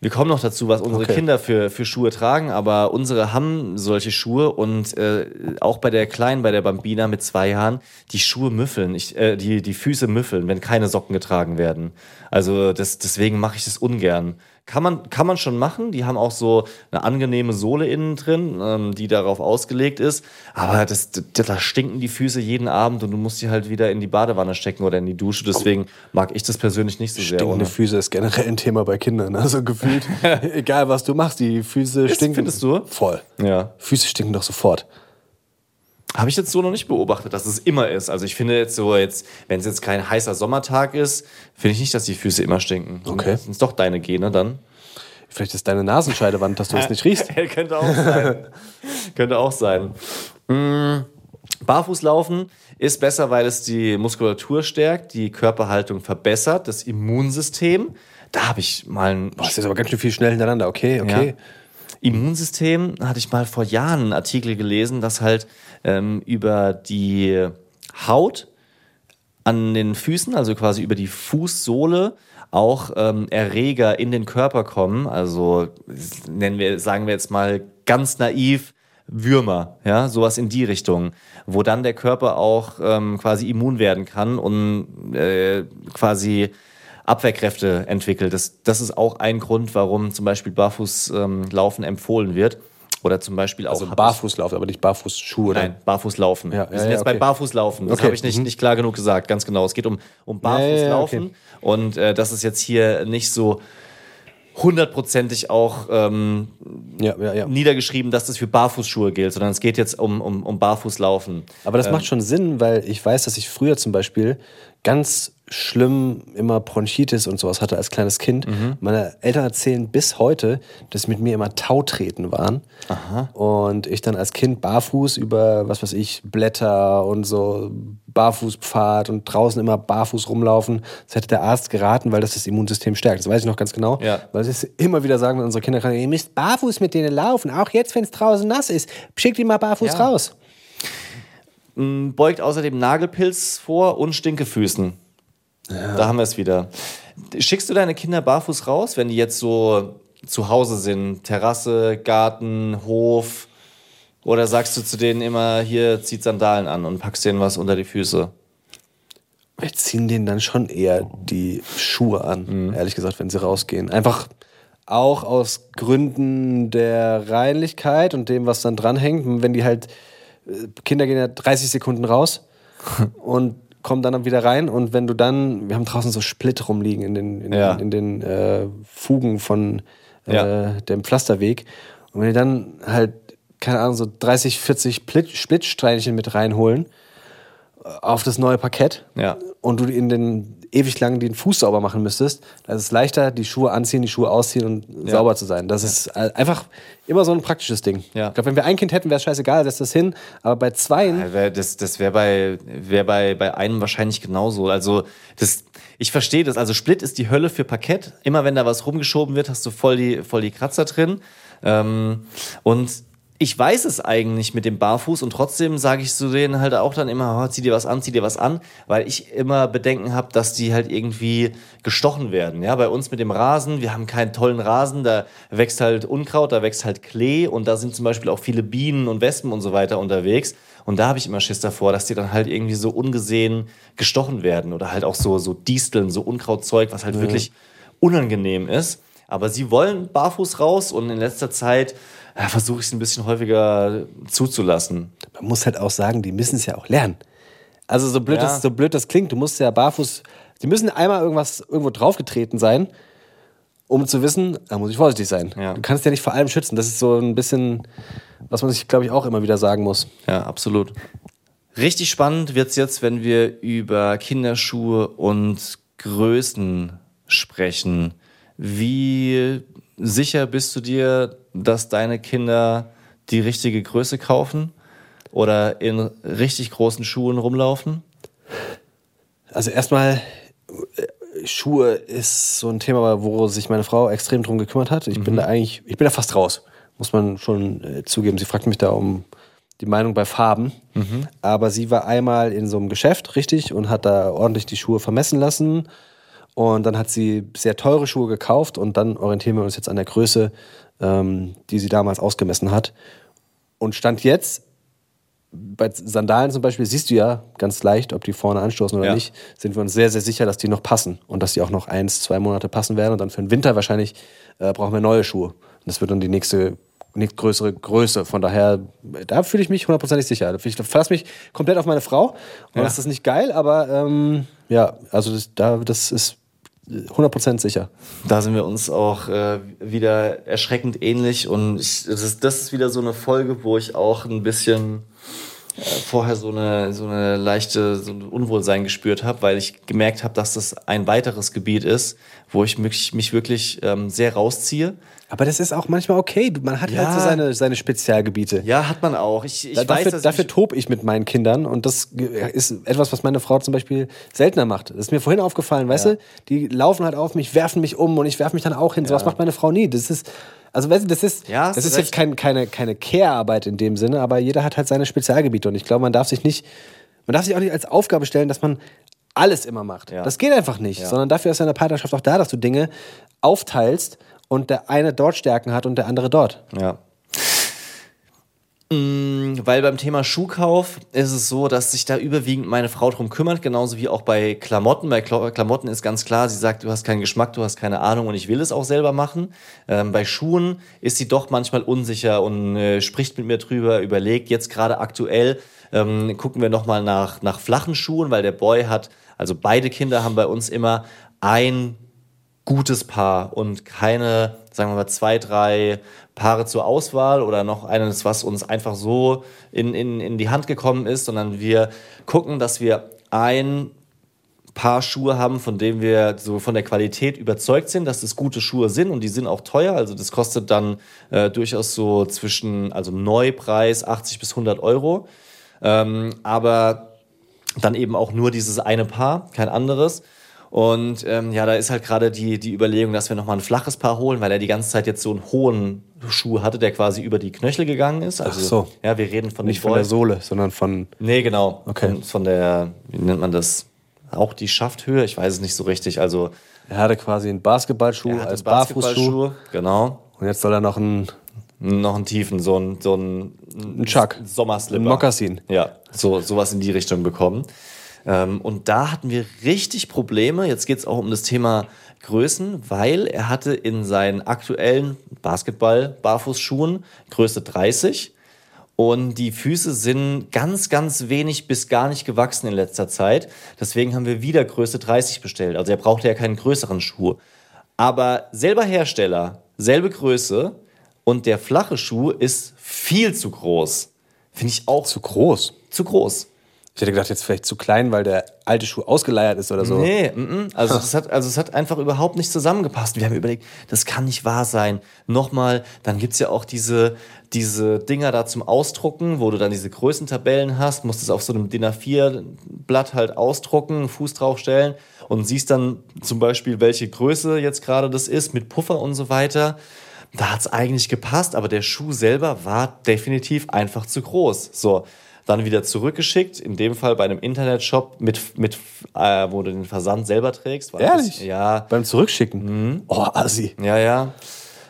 wir kommen noch dazu, was unsere Okay. Kinder für, für Schuhe tragen, aber unsere haben solche Schuhe und äh, auch bei der Kleinen, bei der Bambina mit zwei Jahren, die Schuhe müffeln, ich, äh, die, die Füße müffeln, wenn keine Socken getragen werden. Also das, deswegen mache ich das ungern. Kann man, kann man schon machen. Die haben auch so eine angenehme Sohle innen drin, ähm, die darauf ausgelegt ist. Aber das, das, da stinken die Füße jeden Abend und du musst die halt wieder in die Badewanne stecken oder in die Dusche. Deswegen mag ich das persönlich nicht so sehr. Stinkende. Füße ist generell ein Thema bei Kindern. Also gefühlt, [LAUGHS] egal was du machst, die Füße stinken. findest du? Voll. Ja. Füße stinken doch sofort. Habe ich jetzt so noch nicht beobachtet, dass es immer ist. Also ich finde jetzt so, jetzt, wenn es jetzt kein heißer Sommertag ist, finde ich nicht, dass die Füße immer stinken. Okay. Das sind doch deine Gene dann. Vielleicht ist deine Nasenscheidewand, dass du es nicht riechst. [LAUGHS] Könnte auch sein. Könnte auch sein. Mm, Barfußlaufen ist besser, weil es die Muskulatur stärkt, die Körperhaltung verbessert, das Immunsystem. Da habe ich mal ein Boah, das ist aber ganz schön viel schnell hintereinander. Okay, okay. Ja. Immunsystem hatte ich mal vor Jahren einen Artikel gelesen, dass halt ähm, über die Haut an den Füßen, also quasi über die Fußsohle, auch ähm, Erreger in den Körper kommen. Also nennen wir, sagen wir jetzt mal ganz naiv Würmer, ja, sowas in die Richtung, wo dann der Körper auch ähm, quasi immun werden kann und äh, quasi Abwehrkräfte entwickelt. Das, das ist auch ein Grund, warum zum Beispiel Barfußlaufen ähm, empfohlen wird. Oder zum Beispiel auch Also hab ich- Barfußlauf, aber nicht Barfußschuhe. Nein, Barfußlaufen. Ja, Wir sind ja, jetzt bei okay. Barfußlaufen. Das Okay, habe ich nicht, mhm. nicht klar genug gesagt. Ganz genau. Es geht um, um Ja, ja, Barfußlaufen. okay. Und äh, das ist jetzt hier nicht so hundertprozentig auch ähm, Ja, ja, ja. niedergeschrieben, dass das für Barfußschuhe gilt, sondern es geht jetzt um, um, um Barfußlaufen. Aber das macht schon Sinn, weil ich weiß, dass ich früher zum Beispiel ganz schlimm immer Bronchitis und sowas hatte als kleines Kind. Meine Eltern erzählen bis heute, dass mit mir immer Tautreten waren. Und ich dann als Kind barfuß über, was weiß ich, Blätter und so Barfußpfad und draußen immer barfuß rumlaufen. Das hätte der Arzt geraten, weil das das Immunsystem stärkt. Das weiß ich noch ganz genau. Ja. Weil sie es immer wieder sagen, wenn unsere Kinder, ihr müsst barfuß mit denen laufen, auch jetzt, wenn es draußen nass ist. Schickt die mal barfuß Ja. raus. Beugt außerdem Nagelpilz vor und Stinkefüßen. Da haben wir es wieder. Schickst du deine Kinder barfuß raus, wenn die jetzt so zu Hause sind? Terrasse, Garten, Hof? Oder sagst du zu denen immer, hier zieht Sandalen an und packst denen was unter die Füße? Wir ziehen denen dann schon eher die Schuhe an, ehrlich gesagt, wenn sie rausgehen. Einfach auch aus Gründen der Reinlichkeit und dem, was dann dranhängt. Wenn die halt, Kinder gehen ja 30 Sekunden raus [LAUGHS] und kommen dann wieder rein. Und wenn du dann, wir haben draußen so Split rumliegen in den, in, Ja. in den äh, Fugen von äh, Ja. dem Pflasterweg. Und wenn die dann halt, keine Ahnung, so 30, 40 Split, Splitsteinchen mit reinholen äh, auf das neue Parkett Ja. und du in den ewig lang den Fuß sauber machen müsstest, dann ist es leichter, die Schuhe anziehen, die Schuhe ausziehen und sauber zu sein. Das ist äh, einfach immer so ein praktisches Ding. Ja. Ich glaube, wenn wir ein Kind hätten, wäre es scheißegal, setzt das hin. Aber bei zweien, Ja, wär- Das, das wäre bei, wär bei, bei einem wahrscheinlich genauso. Also, das, ich verstehe das. Also, Split ist die Hölle für Parkett. Immer wenn da was rumgeschoben wird, hast du voll die, voll die Kratzer drin. Ähm, und ich weiß es eigentlich mit dem Barfuß und trotzdem sage ich zu denen halt auch dann immer, oh, zieh dir was an, zieh dir was an, weil ich immer Bedenken habe, dass die halt irgendwie gestochen werden. Ja, bei uns mit dem Rasen, wir haben keinen tollen Rasen, da wächst halt Unkraut, da wächst halt Klee und da sind zum Beispiel auch viele Bienen und Wespen und so weiter unterwegs. Und da habe ich immer Schiss davor, dass die dann halt irgendwie so ungesehen gestochen werden oder halt auch so, so Disteln, so Unkrautzeug, was halt wirklich unangenehm ist. Aber sie wollen barfuß raus und in letzter Zeit ja, versuche ich es ein bisschen häufiger zuzulassen. man muss halt auch sagen, die müssen es ja auch lernen. Also so blöd, Ja. das, so blöd das klingt, du musst ja barfuß, die müssen einmal irgendwas irgendwo draufgetreten sein, um zu wissen, da muss ich vorsichtig sein. Ja. Du kannst ja nicht vor allem schützen. Das ist so ein bisschen, was man sich, glaube ich, auch immer wieder sagen muss. Ja, absolut. Richtig spannend wird's jetzt, wenn wir über Kinderschuhe und Größen sprechen. Wie sicher bist du dir, dass deine Kinder die richtige Größe kaufen oder in richtig großen Schuhen rumlaufen? Also erstmal, äh, Schuhe ist so ein Thema, wo sich meine Frau extrem drum gekümmert hat. Ich bin da eigentlich, ich bin da fast raus, muss man schon äh, zugeben. Sie fragt mich da um die Meinung bei Farben. Aber sie war einmal in so einem Geschäft, richtig, und hat da ordentlich die Schuhe vermessen lassen. Und dann hat sie sehr teure Schuhe gekauft und dann orientieren wir uns jetzt an der Größe, ähm, die sie damals ausgemessen hat. Und stand jetzt bei Sandalen zum Beispiel siehst du ja ganz leicht, ob die vorne anstoßen oder Ja. nicht, sind wir uns sehr, sehr sicher, dass die noch passen und dass die auch noch eins, zwei Monate passen werden und dann für den Winter wahrscheinlich äh, brauchen wir neue Schuhe. Und das wird dann die nächste, nächstgrößere Größe. Von daher, da fühle ich mich hundertprozentig sicher. Ich verlasse mich komplett auf meine Frau und Ja. das ist nicht geil, aber ähm, ja, also das, da, das ist 100% sicher. Da sind wir uns auch äh, wieder erschreckend ähnlich und ich, das, ist, das ist wieder so eine Folge, wo ich auch ein bisschen äh, vorher so eine, so eine leichte so ein Unwohlsein gespürt habe, weil ich gemerkt habe, dass das ein weiteres Gebiet ist, wo ich mich, mich wirklich ähm, sehr rausziehe. Aber das ist auch manchmal okay. Man hat Ja. halt so seine, seine Spezialgebiete. Ja, hat man auch. Ich, ich Da- weiß, dafür dafür ich, tobe ich mit meinen Kindern und das ist etwas, was meine Frau zum Beispiel seltener macht. Das ist mir vorhin aufgefallen, weißt du? Die laufen halt auf mich, werfen mich um und ich werfe mich dann auch hin. Sowas macht meine Frau nie. Das ist, also weißt du, das ist, Ja, das ist recht. jetzt kein, keine, keine Care-Arbeit in dem Sinne, aber jeder hat halt seine Spezialgebiete und ich glaube, man darf sich nicht, man darf sich auch nicht als Aufgabe stellen, dass man alles immer macht. Ja. Das geht einfach nicht, sondern dafür ist ja eine Partnerschaft auch da, dass du Dinge aufteilst und der eine dort Stärken hat und der andere dort. Ja. Mm, Weil beim Thema Schuhkauf ist es so, dass sich da überwiegend meine Frau drum kümmert, genauso wie auch bei Klamotten. Bei Kla Klamotten ist ganz klar, sie sagt, du hast keinen Geschmack, du hast keine Ahnung und ich will es auch selber machen. Ähm, bei Schuhen ist sie doch manchmal unsicher und äh, spricht mit mir drüber, überlegt jetzt gerade aktuell, ähm, gucken wir nochmal nach, nach flachen Schuhen, weil der Boy hat, also beide Kinder haben bei uns immer ein gutes Paar und keine, sagen wir mal, zwei, drei Paare zur Auswahl oder noch eines, was uns einfach so in, in, in die Hand gekommen ist, sondern wir gucken, dass wir ein Paar Schuhe haben, von dem wir so von der Qualität überzeugt sind, dass es gute Schuhe sind und die sind auch teuer. Also das kostet dann äh, durchaus so zwischen, also Neupreis 80 bis 100 Euro. Ähm, aber dann eben auch nur dieses eine Paar, kein anderes. Und ähm, ja, da ist halt gerade die, die Überlegung, dass wir nochmal ein flaches Paar holen, weil er die ganze Zeit jetzt so einen hohen Schuh hatte, der quasi über die Knöchel gegangen ist. Also, so. Ja, wir reden von Nicht von der Sohle, sondern von Nee, genau. Okay. Von, von der, wie nennt man das? Auch die Schafthöhe? Ich weiß es nicht so richtig. Also Er hatte quasi einen Basketballschuh als einen Barfußschuh. Basketballschuh. Genau. Und jetzt soll er noch einen. Noch einen tiefen, so einen, so einen ein, Chuck. Sommerslipper. Ein Mokassin. Ja, so, sowas in die Richtung bekommen. Ähm, und da hatten wir richtig Probleme. Jetzt geht es auch um das Thema Größen, weil er hatte in seinen aktuellen Basketball-Barfußschuhen Größe 30 und die Füße sind ganz, ganz wenig bis gar nicht gewachsen in letzter Zeit. Deswegen haben wir wieder Größe 30 bestellt. Also er brauchte ja keinen größeren Schuh. Aber selber Hersteller, selbe Größe und der flache Schuh ist viel zu groß. Finde ich auch Zu groß. zu groß. Ich hätte gedacht, jetzt vielleicht zu klein, weil der alte Schuh ausgeleiert ist oder so. Nee, mm, mm. also es, hat, also es hat einfach überhaupt nicht zusammengepasst. Wir haben überlegt, das kann nicht wahr sein. Nochmal, dann gibt's ja auch diese, diese Dinger da zum Ausdrucken, wo du dann diese Größentabellen hast, musst es auf so einem DIN A4-Blatt halt ausdrucken, Fuß draufstellen und siehst dann zum Beispiel, welche Größe jetzt gerade das ist, mit Puffer und so weiter. Da hat's eigentlich gepasst, aber der Schuh selber war definitiv einfach zu groß. So, dann wieder zurückgeschickt, in dem Fall bei einem Internetshop, mit, mit, äh, wo du den Versand selber trägst. War Ehrlich? Das, ja, Beim Zurückschicken. Oh, assi. ja, ja.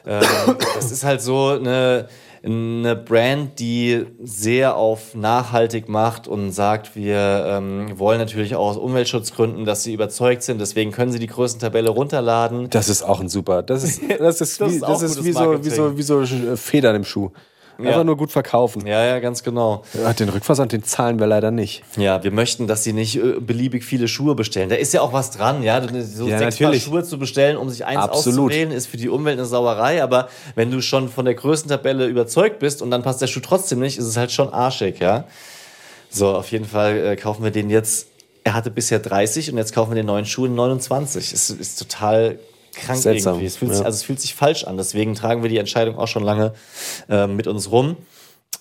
Ähm, das ist halt so eine, eine Brand, die sehr auf nachhaltig macht und sagt, wir ähm, wollen natürlich auch aus Umweltschutzgründen, dass sie überzeugt sind. Deswegen können sie die Größentabelle runterladen. Das ist auch ein super. Das ist, [LAUGHS] das ist, Das wie, ist das ist wie, so, wie, so, wie so Federn im Schuh. Einfach Ja. nur gut verkaufen. Ja, ja, ganz genau. Den Rückversand, den zahlen wir leider nicht. Ja, wir möchten, dass sie nicht äh, beliebig viele Schuhe bestellen. Da ist ja auch was dran, ja. So Ja, sechs natürlich. Paar Schuhe zu bestellen, um sich eins Absolut. auszuwählen, ist für die Umwelt eine Sauerei. Aber wenn du schon von der Größentabelle überzeugt bist und dann passt der Schuh trotzdem nicht, ist es halt schon arschig, ja. So, auf jeden Fall äh, kaufen wir den jetzt. Er hatte bisher 30 und jetzt kaufen wir den neuen Schuh in 29. Es ist total krank Seltsam, irgendwie. Es fühlt, ja. sich, also es fühlt sich falsch an. Deswegen tragen wir die Entscheidung auch schon lange ähm, mit uns rum.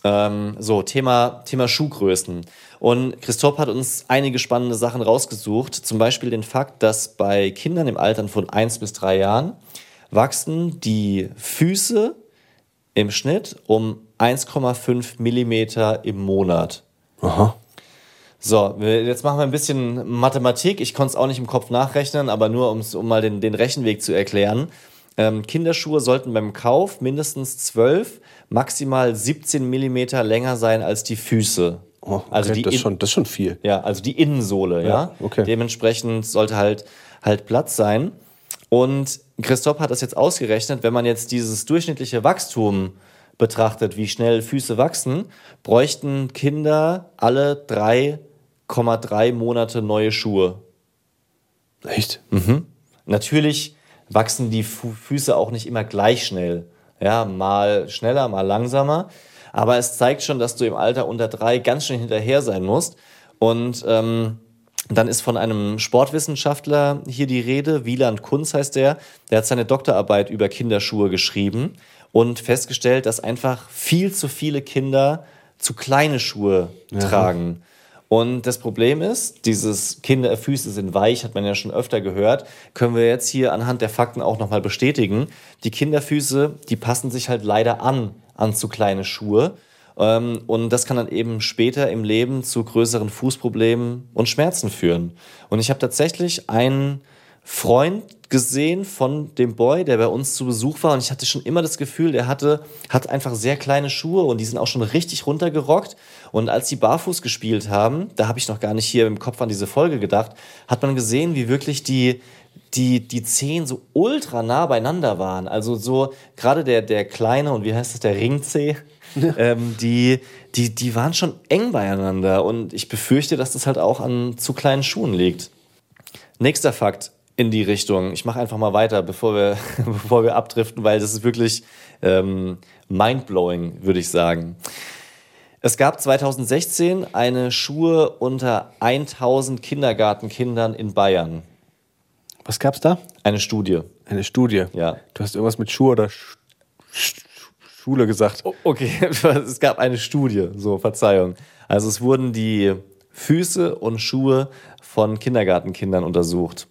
Ähm, so, Thema, Thema Schuhgrößen. Und Christoph hat uns einige spannende Sachen rausgesucht. Zum Beispiel den Fakt, dass bei Kindern im Alter von 1 bis 3 Jahren wachsen die Füße im Schnitt um 1,5 Millimeter im Monat. Aha. So, jetzt machen wir ein bisschen Mathematik. Ich konnte es auch nicht im Kopf nachrechnen, aber nur um's, um mal den, den Rechenweg zu erklären. Ähm, Kinderschuhe sollten beim Kauf mindestens 12, maximal 17 Millimeter länger sein als die Füße. Oh, okay, also die das, ist schon, das ist schon viel. ja, also die Innensohle, ja. Ja, okay. Dementsprechend sollte halt, halt Platz sein. Und Christoph hat das jetzt ausgerechnet, wenn man jetzt dieses durchschnittliche Wachstum betrachtet, wie schnell Füße wachsen, bräuchten Kinder alle 3,3 Monate neue Schuhe. Echt? Natürlich wachsen die Fu Füße auch nicht immer gleich schnell. Ja, mal schneller, mal langsamer. Aber es zeigt schon, dass du im Alter unter drei ganz schön hinterher sein musst. Und ähm, dann ist von einem Sportwissenschaftler hier die Rede, Wieland Kunz heißt der, der hat seine Doktorarbeit über Kinderschuhe geschrieben und festgestellt, dass einfach viel zu viele Kinder zu kleine Schuhe tragen. Und das Problem ist, dieses Kinderfüße sind weich, hat man ja schon öfter gehört, können wir jetzt hier anhand der Fakten auch nochmal bestätigen. Die Kinderfüße, die passen sich halt leider an, an zu kleine Schuhe. Ähm, Und das kann dann eben später im Leben zu größeren Fußproblemen und Schmerzen führen. Und ich habe tatsächlich einen Freund gesehen von dem Boy, der bei uns zu Besuch war. Und ich hatte schon immer das Gefühl, der hatte hat einfach sehr kleine Schuhe und die sind auch schon richtig runtergerockt. Und als die barfuß gespielt haben, da habe ich noch gar nicht hier im Kopf an diese Folge gedacht, hat man gesehen, wie wirklich die die die Zehen so ultra nah beieinander waren, also so gerade der der kleine und wie heißt das der Ringzeh, ähm, die die die waren schon eng beieinander. Und ich befürchte, dass das halt auch an zu kleinen Schuhen liegt. Nächster Fakt in die Richtung. Ich mache einfach mal weiter, bevor wir, [LAUGHS] bevor wir abdriften, weil das ist wirklich ähm, mindblowing, würde ich sagen. Es gab 2016 eine Schuhe unter 1000 Kindergartenkindern in Bayern. Was gab's da? Eine Studie. Eine Studie. Ja. Du hast irgendwas mit Schuhe oder Sch Sch Schule gesagt. Okay, [LAUGHS] es gab eine Studie, so Verzeihung. Also es wurden die Füße und Schuhe von Kindergartenkindern untersucht.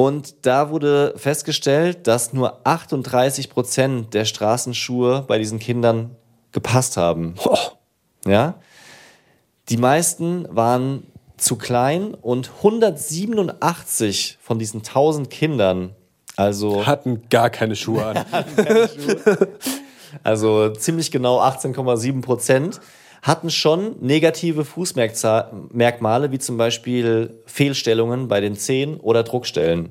Und da wurde festgestellt, dass nur 38 Prozent der Straßenschuhe bei diesen Kindern gepasst haben. Ja? Die meisten waren zu klein und 187 von diesen 1000 Kindern, also Hatten gar keine Schuhe an. [LAUGHS] also ziemlich genau 18,7 Prozent, hatten schon negative Fußmerkmale, wie zum Beispiel Fehlstellungen bei den Zehen oder Druckstellen.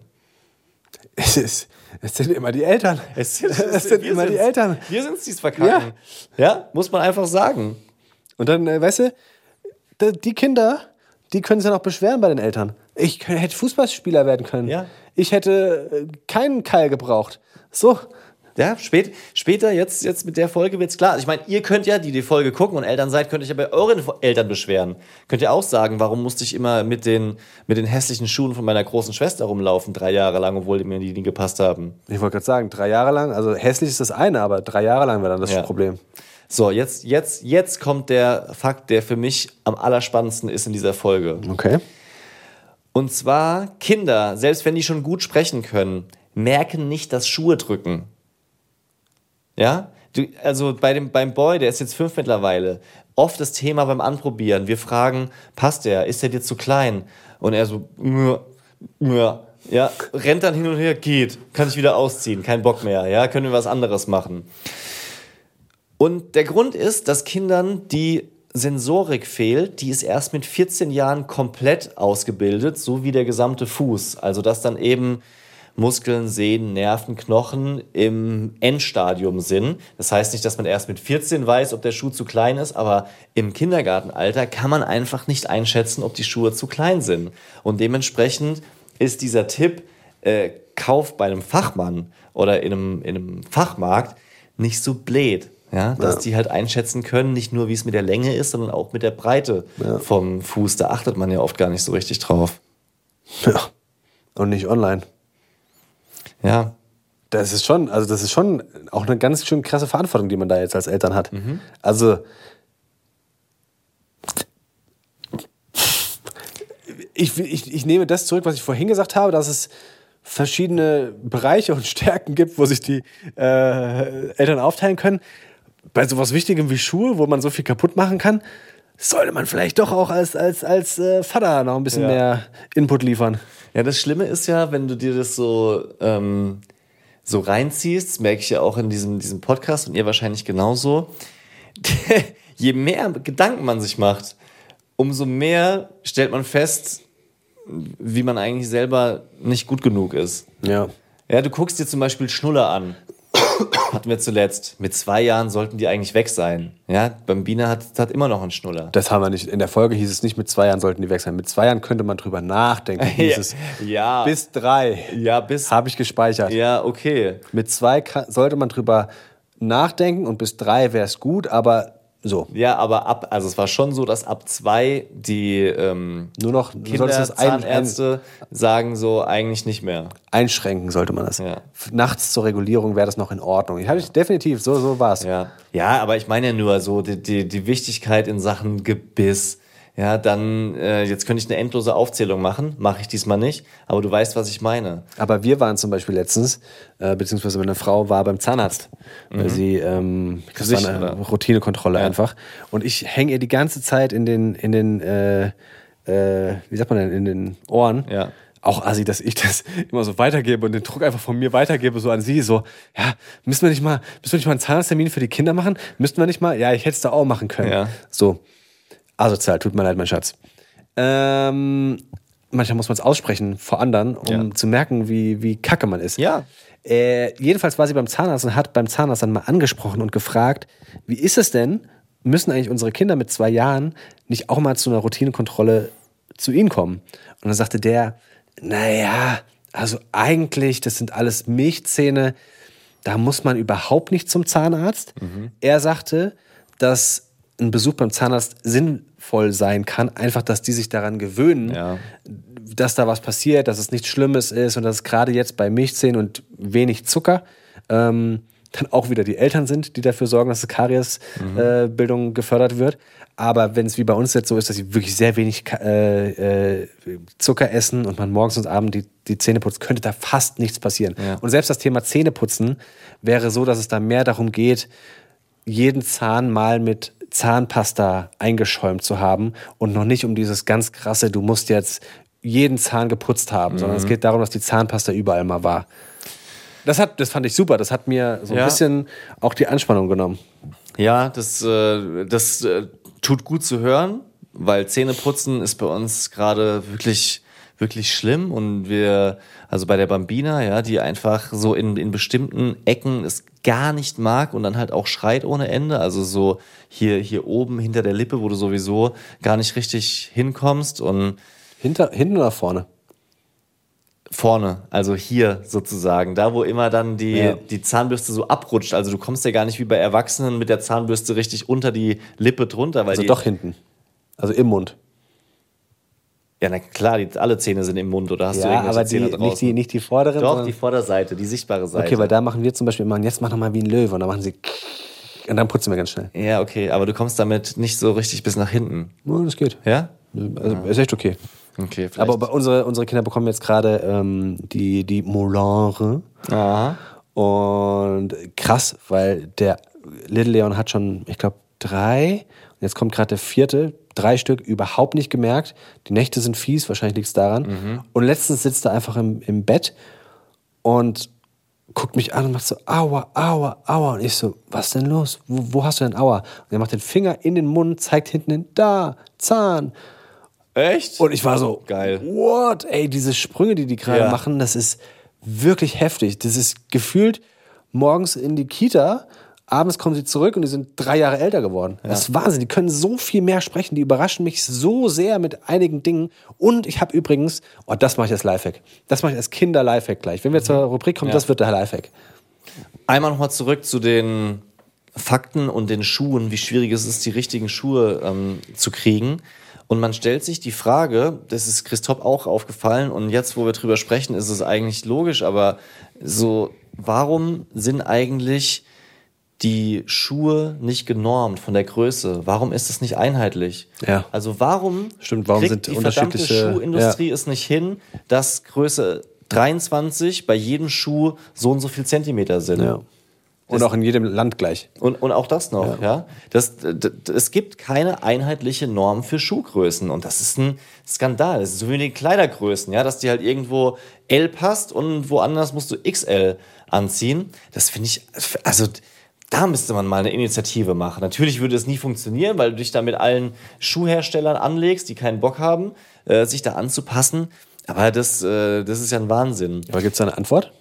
Es, ist, es sind immer die Eltern. [LAUGHS] Es sind, Es sind wir immer die. Eltern. Wir sind es, die es verkacken. Ja. muss man einfach sagen. Und dann, äh, weißt du, die Kinder, die können sich dann auch beschweren bei den Eltern. Ich hätte Fußballspieler werden können. Ja. Ich hätte äh, keinen Keil gebraucht. So. Ja, spät, später, jetzt, jetzt mit der Folge wird's klar. Ich meine, ihr könnt ja, die die Folge gucken und Eltern seid, könnt euch ja bei euren Eltern beschweren. Könnt ihr auch sagen, warum musste ich immer mit den, mit den hässlichen Schuhen von meiner großen Schwester rumlaufen, drei Jahre lang, obwohl die mir die nie gepasst haben. Ich wollte gerade sagen, drei Jahre lang, also hässlich ist das eine, aber drei Jahre lang wäre dann das Ja. Problem. So, jetzt, jetzt, jetzt kommt der Fakt, der für mich am allerspannendsten ist in dieser Folge. Okay. Und zwar, Kinder, selbst wenn die schon gut sprechen können, merken nicht das Schuhe drücken. Ja? Du, also bei dem, beim Boy, der ist jetzt fünf mittlerweile, oft das Thema beim Anprobieren. Wir fragen, passt der? Ist der dir zu klein? Und er so, "Mö, mö." ja, rennt dann hin und her, geht, kann ich wieder ausziehen, kein Bock mehr, ja, können wir was anderes machen. Und der Grund ist, dass Kindern die Sensorik fehlt, die ist erst mit 14 Jahren komplett ausgebildet, so wie der gesamte Fuß. Also dass dann eben Muskeln, Sehnen, Nerven, Knochen im Endstadium sind. Das heißt nicht, dass man erst mit 14 weiß, ob der Schuh zu klein ist, aber im Kindergartenalter kann man einfach nicht einschätzen, ob die Schuhe zu klein sind. Und dementsprechend ist dieser Tipp, äh, Kauf bei einem Fachmann oder in einem, in einem Fachmarkt nicht so blöd. Ja, dass Ja. die halt einschätzen können, nicht nur wie es mit der Länge ist, sondern auch mit der Breite vom Fuß. Da achtet man ja oft gar nicht so richtig drauf. Ja. Und nicht online. Ja, Das ist schon, also das ist schon auch eine ganz schön krasse Verantwortung, die man da jetzt als Eltern hat. Also ich, ich, ich nehme das zurück, was ich vorhin gesagt habe, dass es verschiedene Bereiche und Stärken gibt, wo sich die äh, Eltern aufteilen können. Bei sowas Wichtigem wie Schuhe, wo man so viel kaputt machen kann, sollte man vielleicht doch auch als, als, als äh, Vater noch ein bisschen Ja. mehr Input liefern. Ja, das Schlimme ist ja, wenn du dir das so, ähm, so reinziehst, merke ich ja auch in diesem, diesem Podcast und ihr wahrscheinlich genauso, [LAUGHS] je mehr Gedanken man sich macht, umso mehr stellt man fest, wie man eigentlich selber nicht gut genug ist. Ja. Ja, du guckst dir zum Beispiel Schnuller an. [COUGHS] Hatten wir zuletzt. Mit zwei Jahren sollten die eigentlich weg sein. Ja, Bambina hat, hat immer noch einen Schnuller. Das haben wir nicht. In der Folge hieß es nicht, mit zwei Jahren sollten die weg sein. Mit zwei Jahren könnte man drüber nachdenken. [LAUGHS] Hieß es. ja, Bis drei ja, bis. habe ich gespeichert. Ja, okay. Mit zwei kann, sollte man drüber nachdenken und bis drei wäre es gut, aber so. Ja, aber ab, also es war schon so, dass ab zwei die ähm, Nur noch, Kinderzahnärzte sagen so eigentlich nicht mehr. einschränken, sollte man das. Ja. Nachts zur Regulierung wäre das noch in Ordnung. Ich hatte definitiv, so, so war es. Ja. ja, aber ich meine ja nur so die, die, die Wichtigkeit in Sachen Gebiss. Ja, dann, äh, jetzt könnte ich eine endlose Aufzählung machen, mache ich diesmal nicht, aber du weißt, was ich meine. Aber wir waren zum Beispiel letztens, äh, beziehungsweise meine Frau war beim Zahnarzt. Weil sie, ähm, das war eine? Routinekontrolle einfach. Und ich hänge ihr die ganze Zeit in den, in den, äh, äh, wie sagt man denn, in den Ohren. Ja. Auch assi, dass ich das [LAUGHS] immer so weitergebe und den Druck einfach von mir weitergebe, so an sie, so, ja, müssen wir nicht mal, müssen wir nicht mal einen Zahnarzttermin für die Kinder machen? Müssten wir nicht mal? Ja, ich hätte es da auch machen können. Ja. So. Asozial, tut mir leid, mein Schatz. Ähm, manchmal muss man es aussprechen vor anderen, um Ja. zu merken, wie, wie kacke man ist. Ja. Äh, jedenfalls war sie beim Zahnarzt und hat beim Zahnarzt dann mal angesprochen und gefragt, wie ist es denn, müssen eigentlich unsere Kinder mit zwei Jahren nicht auch mal zu einer Routinekontrolle zu ihnen kommen? Und dann sagte der, naja, also eigentlich, das sind alles Milchzähne, da muss man überhaupt nicht zum Zahnarzt. Er sagte, dass ein Besuch beim Zahnarzt sinnvoll sein kann, einfach, dass die sich daran gewöhnen, Ja. dass da was passiert, dass es nichts Schlimmes ist und dass es gerade jetzt bei Milchzähnen und wenig Zucker ähm, dann auch wieder die Eltern sind, die dafür sorgen, dass die Kariesbildung äh, Bildung gefördert wird. Aber wenn es wie bei uns jetzt so ist, dass sie wirklich sehr wenig äh, äh, Zucker essen und man morgens und abends die, die Zähne putzt, könnte da fast nichts passieren. Ja. Und selbst das Thema Zähneputzen wäre so, dass es da mehr darum geht, jeden Zahn mal mit Zahnpasta eingeschäumt zu haben und noch nicht um dieses ganz krasse, du musst jetzt jeden Zahn geputzt haben, sondern es geht darum, dass die Zahnpasta überall mal war. Das, hat, das fand ich super. Das hat mir so ein Ja. bisschen auch die Anspannung genommen. Ja, das, äh, das äh, tut gut zu hören, weil Zähneputzen ist bei uns gerade wirklich, wirklich schlimm und wir, also bei der Bambina, ja, die einfach so in, in bestimmten Ecken es gar nicht mag und dann halt auch schreit ohne Ende. Also so hier, hier oben hinter der Lippe, wo du sowieso gar nicht richtig hinkommst und Hinter, hinten oder vorne? vorne, also hier sozusagen, da wo immer dann die, Ja. die Zahnbürste so abrutscht. Also du kommst ja gar nicht wie bei Erwachsenen mit der Zahnbürste richtig unter die Lippe drunter, weil Also doch hinten. Also im Mund. Ja, na klar, die, alle Zähne sind im Mund oder hast du Ja, irgendwelche aber die, Zähne draußen? nicht, die, nicht die vorderen. Doch, die Vorderseite, die sichtbare Seite. Okay, weil da machen wir zum Beispiel immer, jetzt mach noch mal wie ein Löwe und dann machen sie und dann putzen wir ganz schnell. ja, okay, aber du kommst damit nicht so richtig bis nach hinten. Ja, das geht. Ja? Also, ist echt okay. Okay, vielleicht. Aber unsere, unsere Kinder bekommen jetzt gerade ähm, die, die Molare. Aha. Und krass, weil der Little Leon hat schon, ich glaube, drei. Und jetzt kommt gerade der vierte. Drei Stück überhaupt nicht gemerkt. Die Nächte sind fies, wahrscheinlich liegt es daran. Und letztens sitzt er einfach im, im Bett und guckt mich an und macht so, aua, aua, aua. Und ich so, was denn los? Wo, wo hast du denn aua? Und er macht den Finger in den Mund, zeigt hinten hin, da, Zahn. Echt? Und ich war so, Geil. What? Ey, diese Sprünge, die die gerade Ja. machen, das ist wirklich heftig. Das ist gefühlt morgens in die Kita, abends kommen sie zurück und die sind drei Jahre älter geworden. Das ist Wahnsinn. Die können so viel mehr sprechen. Die überraschen mich so sehr mit einigen Dingen. Und ich habe übrigens, oh, das mache ich als Lifehack. Das mache ich als Kinder-Lifehack gleich. Wenn wir zur Rubrik kommen, das wird der Lifehack. Einmal nochmal zurück zu den Fakten und den Schuhen, wie schwierig es ist, die richtigen Schuhe ähm, zu kriegen. Und man stellt sich die Frage, das ist Christoph auch aufgefallen und jetzt, wo wir drüber sprechen, ist es eigentlich logisch, aber so, warum sind eigentlich die Schuhe nicht genormt von der Größe? Warum ist es nicht einheitlich? Ja. Also warum, Stimmt, warum kriegt die verdammte Schuhindustrie es nicht hin, dass Größe 23 bei jedem Schuh so und so viel Zentimeter sind? Ja. Und auch in jedem Land gleich. Und, und auch das noch, ja. Das, d- d- es gibt keine einheitliche Norm für Schuhgrößen. Und das ist ein Skandal. Das ist so wie die Kleidergrößen, ja, dass die halt irgendwo L passt und woanders musst du XL anziehen. Das finde ich, also da müsste man mal eine Initiative machen. Natürlich würde es nie funktionieren, weil du dich da mit allen Schuhherstellern anlegst, die keinen Bock haben, äh, sich da anzupassen. Aber das, äh, das ist ja ein Wahnsinn. Aber gibt es da eine Antwort?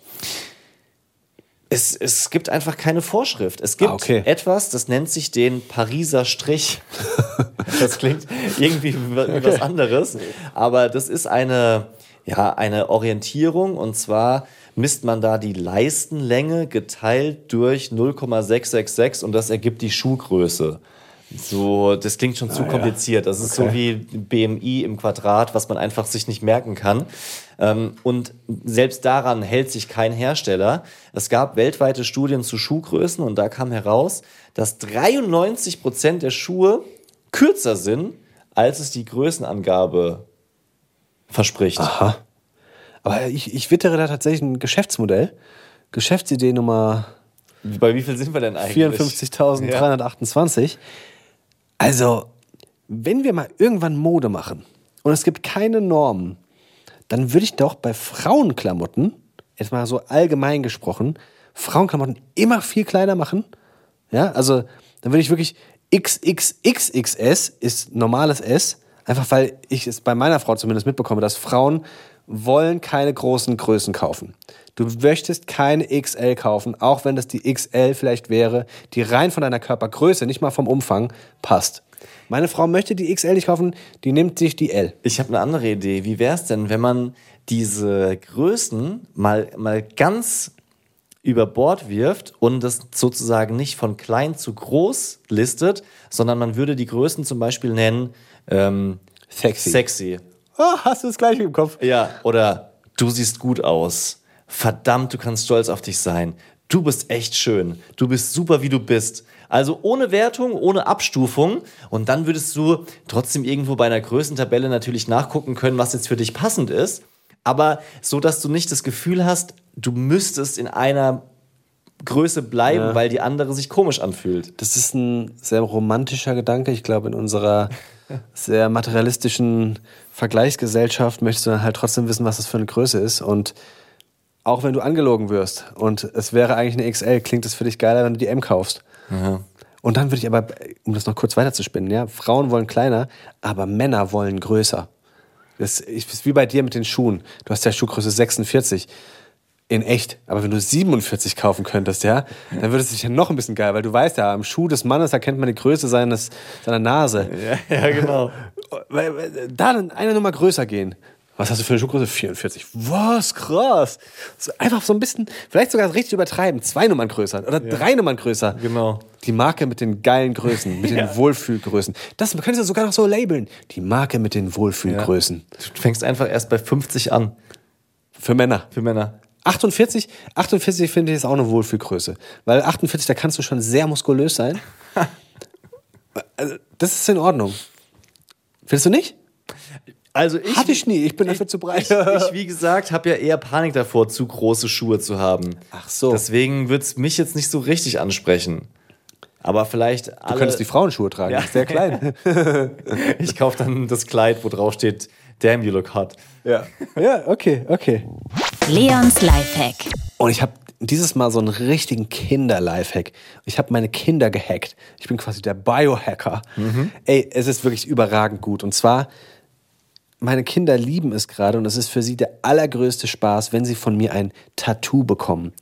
Es, es gibt einfach keine Vorschrift. Es gibt Ah, okay. etwas, das nennt sich den Pariser Strich. [LAUGHS] das klingt irgendwie wie wie was anderes. Aber das ist eine, ja, eine Orientierung und zwar misst man da die Leistenlänge geteilt durch 0,666 und das ergibt die Schuhgröße. So, das klingt schon zu kompliziert. Das ist so wie BMI im Quadrat, was man einfach sich nicht merken kann. Ähm, und selbst daran hält sich kein Hersteller. Es gab weltweite Studien zu Schuhgrößen und da kam heraus, dass 93 Prozent der Schuhe kürzer sind, als es die Größenangabe verspricht. Aha. Aber ich, ich wittere da tatsächlich ein Geschäftsmodell. Geschäftsidee Nummer Bei wie viel sind wir denn eigentlich? 54.328. Also, wenn wir mal irgendwann Mode machen und es gibt keine Normen, dann würde ich doch bei Frauenklamotten, jetzt mal so allgemein gesprochen, Frauenklamotten immer viel kleiner machen. Ja, also dann würde ich wirklich XXXXS ist normales S, einfach weil ich es bei meiner Frau zumindest mitbekomme, dass Frauen wollen keine großen Größen kaufen. Du möchtest keine XL kaufen, auch wenn das die XL vielleicht wäre, die rein von deiner Körpergröße, nicht mal vom Umfang, passt. Meine Frau möchte die XL nicht kaufen, die nimmt sich die L. Ich habe eine andere Idee. Wie wäre es denn, wenn man diese Größen mal, mal ganz über Bord wirft und das sozusagen nicht von klein zu groß listet, sondern man würde die Größen zum Beispiel nennen ähm, Sexy. sexy. Oh, hast du es gleich im Kopf? Ja, oder du siehst gut aus. Verdammt, du kannst stolz auf dich sein. Du bist echt schön. Du bist super, wie du bist. Also ohne Wertung, ohne Abstufung. Und dann würdest du trotzdem irgendwo bei einer Größentabelle natürlich nachgucken können, was jetzt für dich passend ist. Aber so, dass du nicht das Gefühl hast, du müsstest in einer Größe bleiben, Ja. weil die andere sich komisch anfühlt. Das ist ein sehr romantischer Gedanke. Ich glaube, in unserer [LAUGHS] sehr materialistischen Vergleichsgesellschaft möchtest du dann halt trotzdem wissen, was das für eine Größe ist. Und auch wenn du angelogen wirst und es wäre eigentlich eine XL, klingt es für dich geiler, wenn du die M kaufst. Und dann würde ich aber, um das noch kurz weiterzuspinnen, ja, Frauen wollen kleiner, aber Männer wollen größer. Das ist wie bei dir mit den Schuhen. Du hast ja Schuhgröße 46 in echt. Aber wenn du 47 kaufen könntest, ja, dann würde es sich ja noch ein bisschen geil, weil du weißt ja, am Schuh des Mannes erkennt man die Größe seines, seiner Nase. Ja, ja genau. [LAUGHS] Da dann eine Nummer größer gehen. Was hast du für eine Schuhgröße? 44. Was? Krass. So einfach so ein bisschen, vielleicht sogar richtig übertreiben. Zwei Nummern größer oder drei Nummern größer. Genau. Die Marke mit den geilen Größen, mit [LAUGHS] den Wohlfühlgrößen. Das man könnte es sogar noch so labeln. Die Marke mit den Wohlfühlgrößen. Du fängst einfach erst bei 50 an Für Männer. für Männer. 48, 48 finde ich ist auch eine Wohlfühlgröße. Weil 48, da kannst du schon sehr muskulös sein. [LAUGHS] also, das ist in Ordnung. Findest du nicht? Also ich, Hatte ich nie, ich bin dafür zu breit. Ich, [LAUGHS] ich, wie gesagt, habe ja eher Panik davor, zu große Schuhe zu haben. Ach so. Deswegen wird es mich jetzt nicht so richtig ansprechen. Aber vielleicht. Du könntest die Frauenschuhe tragen, Ja. sehr klein. [LAUGHS] ich kaufe dann das Kleid, wo drauf steht, damn you look hot. ja. ja, okay, okay. Leons Lifehack. Und ich habe dieses Mal so einen richtigen Kinder-Lifehack. Ich habe meine Kinder gehackt. Ich bin quasi der Biohacker. Ey, es ist wirklich überragend gut. Und zwar, meine Kinder lieben es gerade und es ist für sie der allergrößte Spaß, wenn sie von mir ein Tattoo bekommen.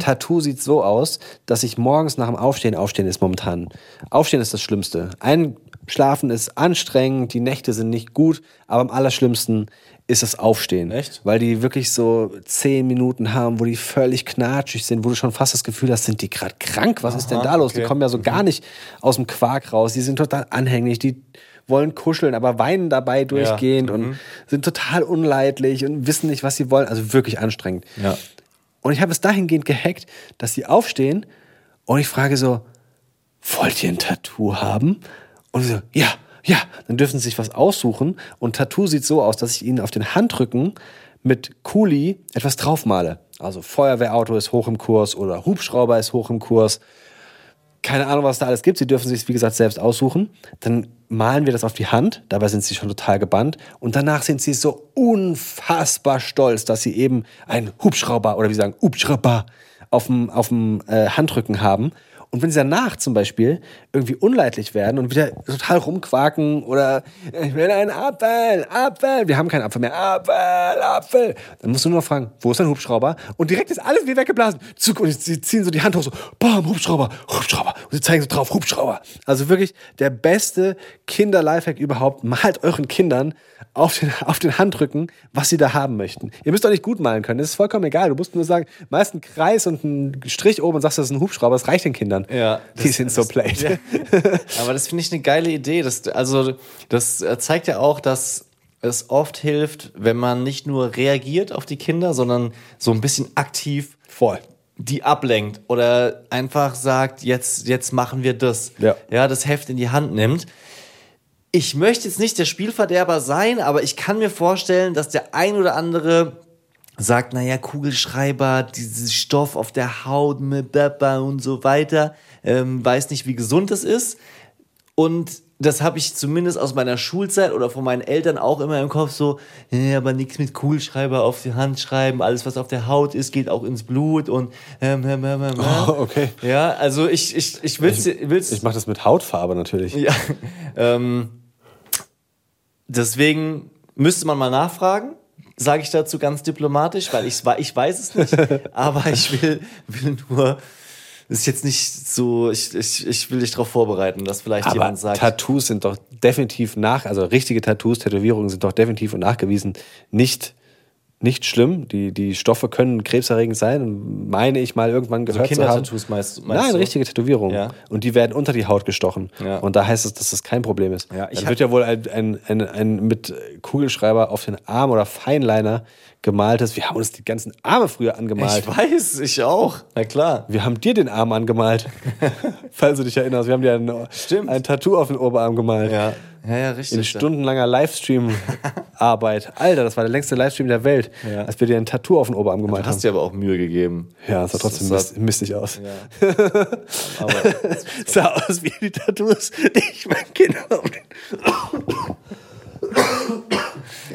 Tattoo sieht so aus, dass ich morgens nach dem Aufstehen, Aufstehen ist momentan, Aufstehen ist das Schlimmste. Einschlafen ist anstrengend, die Nächte sind nicht gut, aber am allerschlimmsten ist das Aufstehen. Echt? Weil die wirklich so zehn Minuten haben, wo die völlig knatschig sind, wo du schon fast das Gefühl hast, sind die gerade krank? Was ist denn da los? Die okay. kommen ja so gar nicht aus dem Quark raus. Die sind total anhänglich, die wollen kuscheln, aber weinen dabei durchgehend und sind total unleidlich und wissen nicht, was sie wollen. Also wirklich anstrengend. Ja. Und ich habe es dahingehend gehackt, dass sie aufstehen und ich frage so, wollt ihr ein Tattoo haben? Und sie so, ja, ja. Dann dürfen sie sich was aussuchen. Und Tattoo sieht so aus, dass ich ihnen auf den Handrücken mit Kuli etwas draufmale. Also Feuerwehrauto ist hoch im Kurs oder Hubschrauber ist hoch im Kurs. Keine Ahnung, was da alles gibt. Sie dürfen sich, wie gesagt, selbst aussuchen. Dann malen wir das auf die Hand. Dabei sind sie schon total gebannt. Und danach sind sie so unfassbar stolz, dass sie eben einen Hubschrauber oder wie sagen, Hubschrauber auf dem, auf dem äh, Handrücken haben. Und wenn sie danach zum Beispiel irgendwie unleidlich werden und wieder total rumquaken oder ich will einen Apfel, Apfel, wir haben keinen Apfel mehr, Apfel, Apfel, dann musst du nur noch fragen, wo ist dein Hubschrauber? Und direkt ist alles wie weggeblasen. Zuck, Und sie ziehen so die Hand hoch, so, bam, Hubschrauber, Hubschrauber. Und sie zeigen so drauf, Hubschrauber. Also wirklich der beste Kinder-Lifehack überhaupt. Malt euren Kindern auf den, auf den Handrücken, was sie da haben möchten. Ihr müsst doch nicht gut malen können, das ist vollkommen egal. Du musst nur sagen, meist einen Kreis und einen Strich oben und sagst, das ist ein Hubschrauber, das reicht den Kindern. Ja, Die das- sind so played. ja. [LAUGHS] Aber das finde ich eine geile Idee. Das, also, das äh, zeigt ja auch, dass es oft hilft, wenn man nicht nur reagiert auf die Kinder, sondern so ein bisschen aktiv Voll. die ablenkt oder einfach sagt, jetzt, jetzt machen wir das. Ja. ja, das Heft in die Hand nimmt. Ich möchte jetzt nicht der Spielverderber sein, aber ich kann mir vorstellen, dass der ein oder andere sagt, naja, Kugelschreiber, dieses Stoff auf der Haut, mit Baba und so weiter, ähm, weiß nicht, wie gesund das ist. Und das habe ich zumindest aus meiner Schulzeit oder von meinen Eltern auch immer im Kopf so, äh, aber nichts mit Kugelschreiber auf die Hand schreiben, alles was auf der Haut ist, geht auch ins Blut und ähm, ähm, ähm, ähm, Oh, okay. Ja, also ich, ich, ich will's, will's Ich mache das mit Hautfarbe natürlich. ja, [LAUGHS] ähm, deswegen müsste man mal nachfragen, sage ich dazu ganz diplomatisch, weil ich, ich weiß es nicht, [LAUGHS] aber ich will, will nur, ist jetzt nicht so, ich, ich, ich will dich darauf vorbereiten, dass vielleicht Aber jemand sagt, Tattoos sind doch definitiv nach, also richtige Tattoos, Tätowierungen sind doch definitiv und nachgewiesen nicht, nicht schlimm. Die, die Stoffe können krebserregend sein, meine ich mal irgendwann gehört zu haben. Kindertattoos meinst, meinst Nein, du? richtige Tätowierungen. Ja. Und die werden unter die Haut gestochen. Ja. Und da heißt es, dass das kein Problem ist. Ja, ich Dann wird ja wohl ein, ein, ein, ein mit Kugelschreiber auf den Arm oder Feinliner gemaltes. Wir haben uns die ganzen Arme früher angemalt. Ich weiß, ich auch, na klar. Wir haben dir den Arm angemalt. [LAUGHS] Falls du dich erinnerst. Wir haben dir ein, ein Tattoo auf den Oberarm gemalt. Ja, ja, ja richtig. In stundenlanger Livestream-Arbeit. [LAUGHS] Alter, das war der längste Livestream der Welt, Ja. als wir dir ein Tattoo auf den Oberarm gemalt Du haben. hast dir aber auch Mühe gegeben. Ja, das sah trotzdem Das mist, mistig aus. Ja. [LAUGHS] Aber sah aus wie die Tattoos, die ich meinen Kindern auf den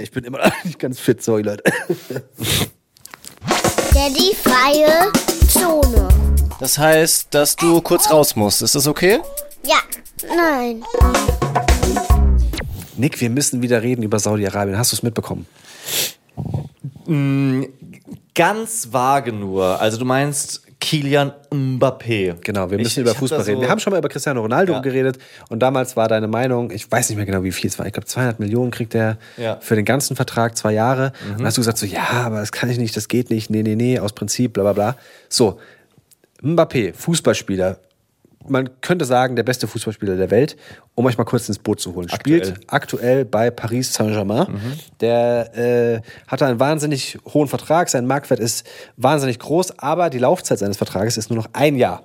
Ich bin immer noch nicht ganz fit, sorry Leute. Daddy freie Zone. Das heißt, dass du kurz raus musst. Ist das okay? Ja, nein. Nick, wir müssen wieder reden über Saudi-Arabien. Hast du es mitbekommen? Ganz vage nur. Also du meinst Kilian Mbappé. Genau, wir Ich- müssen ich über hab Fußball reden. so- Wir haben schon mal über Cristiano Ronaldo Ja. geredet und damals war deine Meinung, ich weiß nicht mehr genau, wie viel es war. Ich glaube, 200 Millionen kriegt er Ja. für den ganzen Vertrag, zwei Jahre. Und dann hast du gesagt so, ja, aber das kann ich nicht, das geht nicht, nee, nee, nee, aus Prinzip, bla, bla, bla. So, Mbappé, Fußballspieler, man könnte sagen, der beste Fußballspieler der Welt, um euch mal kurz ins Boot zu holen. Aktuell. Spielt aktuell bei Paris Saint-Germain. Der äh, hat einen wahnsinnig hohen Vertrag, sein Marktwert ist wahnsinnig groß, aber die Laufzeit seines Vertrages ist nur noch ein Jahr.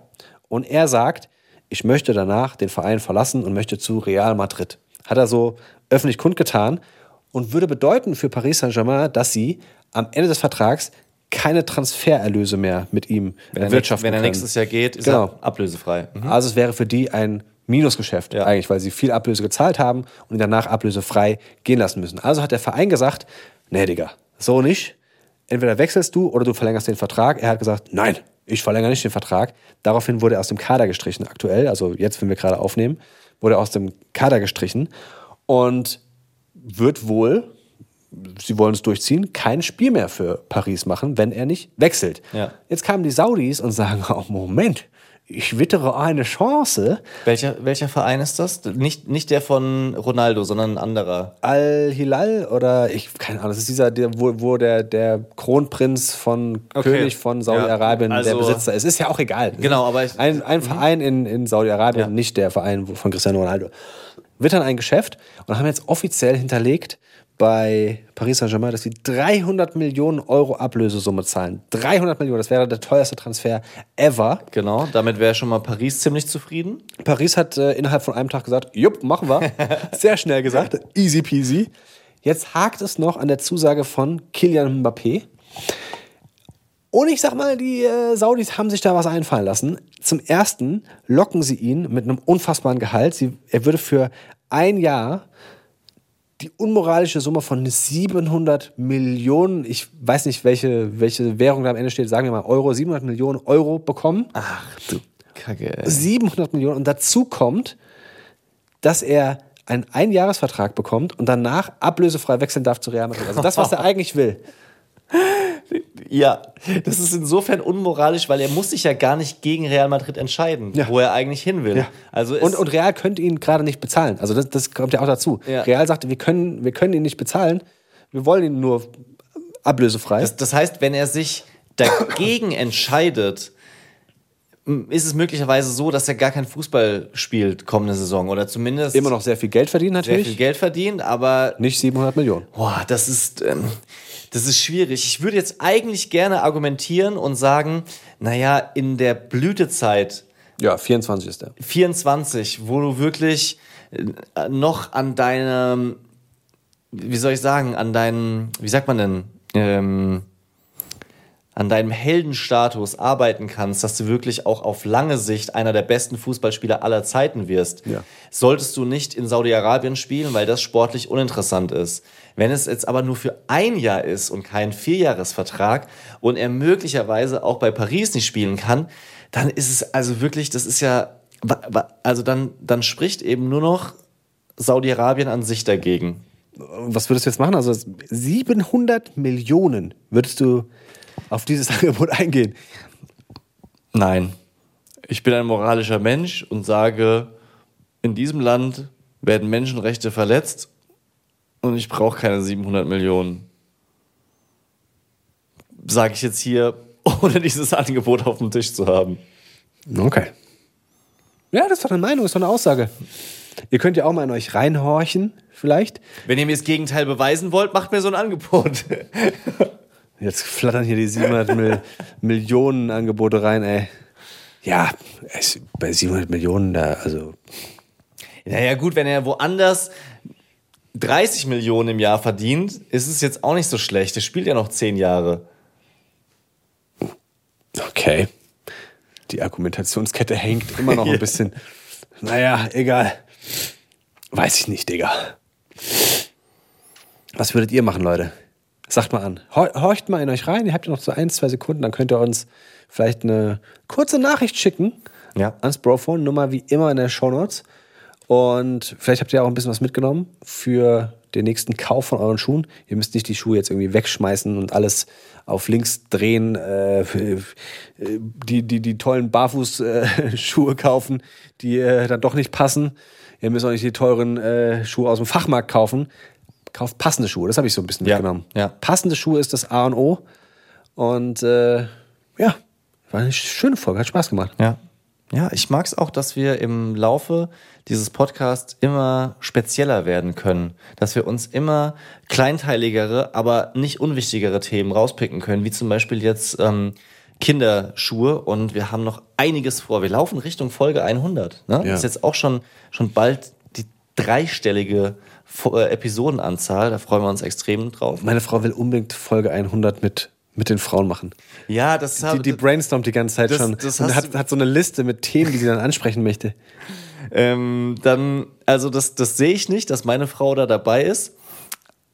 Und er sagt, ich möchte danach den Verein verlassen und möchte zu Real Madrid. Hat er so öffentlich kundgetan und würde bedeuten für Paris Saint-Germain, dass sie am Ende des Vertrags keine Transfererlöse mehr mit ihm Wenn er, erwirtschaften wenn er können. nächstes Jahr geht, ist Genau. er ablösefrei. Mhm. Also es wäre für die ein Minusgeschäft Ja. eigentlich, weil sie viel Ablöse gezahlt haben und ihn danach ablösefrei gehen lassen müssen. Also hat der Verein gesagt, nee, Digga, so nicht. Entweder wechselst du oder du verlängerst den Vertrag. Er hat gesagt, nein, ich verlängere nicht den Vertrag. Daraufhin wurde er aus dem Kader gestrichen aktuell, also jetzt, wenn wir gerade aufnehmen, wurde er aus dem Kader gestrichen und wird wohl, sie wollen es durchziehen, kein Spiel mehr für Paris machen, wenn er nicht wechselt. Ja. Jetzt kamen die Saudis und sagen, [LAUGHS] oh Moment, ich wittere eine Chance. Welcher, welcher Verein ist das? Nicht, nicht der von Ronaldo, sondern ein anderer. Al-Hilal oder ich, keine Ahnung, das ist dieser, der, wo, wo der, der Kronprinz von Okay. König von Saudi-Arabien Ja, also- der Besitzer ist. Ist ja auch egal. Genau, aber ich- ein, ein Verein in, in Saudi-Arabien, Ja. nicht der Verein von Cristiano Ronaldo. Dann ein Geschäft und haben jetzt offiziell hinterlegt bei Paris Saint-Germain, dass sie 300 Millionen Euro Ablösesumme zahlen. 300 Millionen, das wäre der teuerste Transfer ever. Genau, damit wäre schon mal Paris ziemlich zufrieden. Paris hat äh, innerhalb von einem Tag gesagt, jupp, machen wir. [LAUGHS] Sehr schnell gesagt, easy peasy. Jetzt hakt es noch an der Zusage von Kylian Mbappé. Und ich sag mal, die äh, Saudis haben sich da was einfallen lassen. Zum ersten locken sie ihn mit einem unfassbaren Gehalt. Sie, er würde für ein Jahr die unmoralische Summe von 700 Millionen, ich weiß nicht, welche, welche Währung da am Ende steht, sagen wir mal Euro, 700 Millionen Euro bekommen. Ach du Kacke. ey. 700 Millionen. Und dazu kommt, dass er einen Einjahresvertrag bekommt und danach ablösefrei wechseln darf zu Real Madrid. Also das, was er [LAUGHS] eigentlich will. Ja, das ist insofern unmoralisch, weil er muss sich ja gar nicht gegen Real Madrid entscheiden, Ja. wo er eigentlich hin will. Ja. Also und, und Real könnte ihn gerade nicht bezahlen. Also das, das kommt ja auch dazu. Ja. Real sagte, wir können, wir können ihn nicht bezahlen, wir wollen ihn nur ablösefrei. Das, das heißt, wenn er sich dagegen entscheidet, ist es möglicherweise so, dass er gar kein Fußball spielt kommende Saison oder zumindest Immer noch sehr viel Geld verdienen sehr natürlich. viel Geld verdient, aber Nicht 700 Millionen. boah, das ist ähm, das ist schwierig. Ich würde jetzt eigentlich gerne argumentieren und sagen, naja, in der Blütezeit Ja, 24 ist er. 24, wo du wirklich äh, noch an deinem, wie soll ich sagen, an deinem, wie sagt man denn, ähm, an deinem Heldenstatus arbeiten kannst, dass du wirklich auch auf lange Sicht einer der besten Fußballspieler aller Zeiten wirst, Ja. solltest du nicht in Saudi-Arabien spielen, weil das sportlich uninteressant ist. Wenn es jetzt aber nur für ein Jahr ist und kein Vierjahresvertrag und er möglicherweise auch bei Paris nicht spielen kann, dann ist es also wirklich, das ist ja, also dann, dann spricht eben nur noch Saudi-Arabien an sich dagegen. Was würdest du jetzt machen? Also 700 Millionen würdest du auf dieses [LAUGHS] Angebot eingehen. Nein. Ich bin ein moralischer Mensch und sage, in diesem Land werden Menschenrechte verletzt und ich brauche keine 700 Millionen. Sage ich jetzt hier, [LAUGHS] ohne dieses Angebot auf dem Tisch zu haben. Okay. Ja, das ist doch eine Meinung, das ist doch eine Aussage. Ihr könnt ja auch mal in euch reinhorchen, vielleicht. Wenn ihr mir das Gegenteil beweisen wollt, macht mir so ein Angebot. [LAUGHS] Jetzt flattern hier die 700 Mil Millionen Angebote rein, ey. Ja, bei 700 Millionen da, also. Naja, gut, wenn er woanders 30 Millionen im Jahr verdient, ist es jetzt auch nicht so schlecht. Er spielt ja noch 10 Jahre. Okay. Die Argumentationskette hängt immer noch ein [LAUGHS] bisschen. Naja, egal. Weiß ich nicht, Digga. Was würdet ihr machen, Leute? Sagt mal an. Hor- Horcht mal in euch rein. Ihr habt ja noch so ein, zwei Sekunden, dann könnt ihr uns vielleicht eine kurze Nachricht schicken. Ja. Ans Brophone. Nummer wie immer in den Shownotes. Und vielleicht habt ihr auch ein bisschen was mitgenommen für den nächsten Kauf von euren Schuhen. Ihr müsst nicht die Schuhe jetzt irgendwie wegschmeißen und alles auf links drehen, äh, äh, die, die, die tollen Barfuß-Schuhe [LAUGHS] kaufen, die äh, dann doch nicht passen. Ihr müsst auch nicht die teuren äh, Schuhe aus dem Fachmarkt kaufen. Kauft passende Schuhe, das habe ich so ein bisschen Ja, mitgenommen. ja. Passende Schuhe ist das A und O. Und äh, ja, war eine schöne Folge, hat Spaß gemacht. Ja. Ja, ich mag es auch, dass wir im Laufe dieses Podcasts immer spezieller werden können. Dass wir uns immer kleinteiligere, aber nicht unwichtigere Themen rauspicken können, wie zum Beispiel jetzt ähm, Kinderschuhe. Und wir haben noch einiges vor. Wir laufen Richtung Folge 100. Ne? Ja. Das ist jetzt auch schon, schon bald die dreistellige äh, Episodenanzahl. Da freuen wir uns extrem drauf. Meine Frau will unbedingt Folge 100 mit, mit den Frauen machen. Ja, das Die, die brainstormt die ganze Zeit das- schon das und hat, hat so eine Liste mit Themen, die sie dann ansprechen möchte. [LAUGHS] Ähm, dann, also das, das sehe ich nicht, dass meine Frau da dabei ist.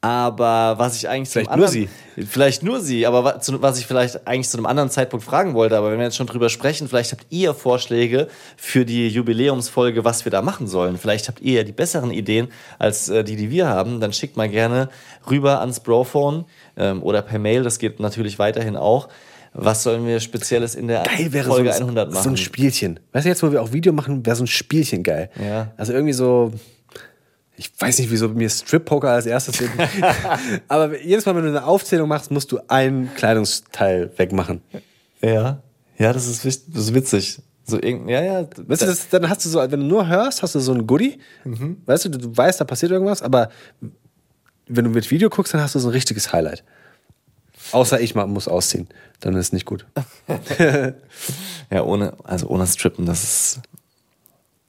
Aber was ich eigentlich Vielleicht zu einem nur anderen, vielleicht nur sie, aber wa- zu, was ich vielleicht eigentlich zu einem anderen Zeitpunkt fragen wollte, aber wenn wir jetzt schon drüber sprechen, vielleicht habt ihr Vorschläge für die Jubiläumsfolge, was wir da machen sollen. Vielleicht habt ihr ja die besseren Ideen als äh, die, die wir haben. Dann schickt mal gerne rüber ans Brophone ähm, oder per Mail. Das geht natürlich weiterhin auch. Was sollen wir Spezielles in der Geil wäre Folge so, ein- 100 machen? so ein Spielchen. Weißt du, jetzt, wo wir auch Video machen, wäre so ein Spielchen geil. Ja. Also irgendwie so, ich weiß nicht, wieso mir Strip-Poker als erstes. [LAUGHS] Aber jedes Mal, wenn du eine Aufzählung machst, musst du ein Kleidungsteil wegmachen. Ja, ja, das ist, wis- das ist witzig. So irgend, ja, ja. Weißt du, das, dann hast du so, wenn du nur hörst, hast du so ein Goodie. Weißt du, du, du weißt, da passiert irgendwas, aber wenn du mit Video guckst, dann hast du so ein richtiges Highlight. Außer ich muss ausziehen. Dann ist nicht gut. [LAUGHS] ja, ohne, also ohne Strippen, das ist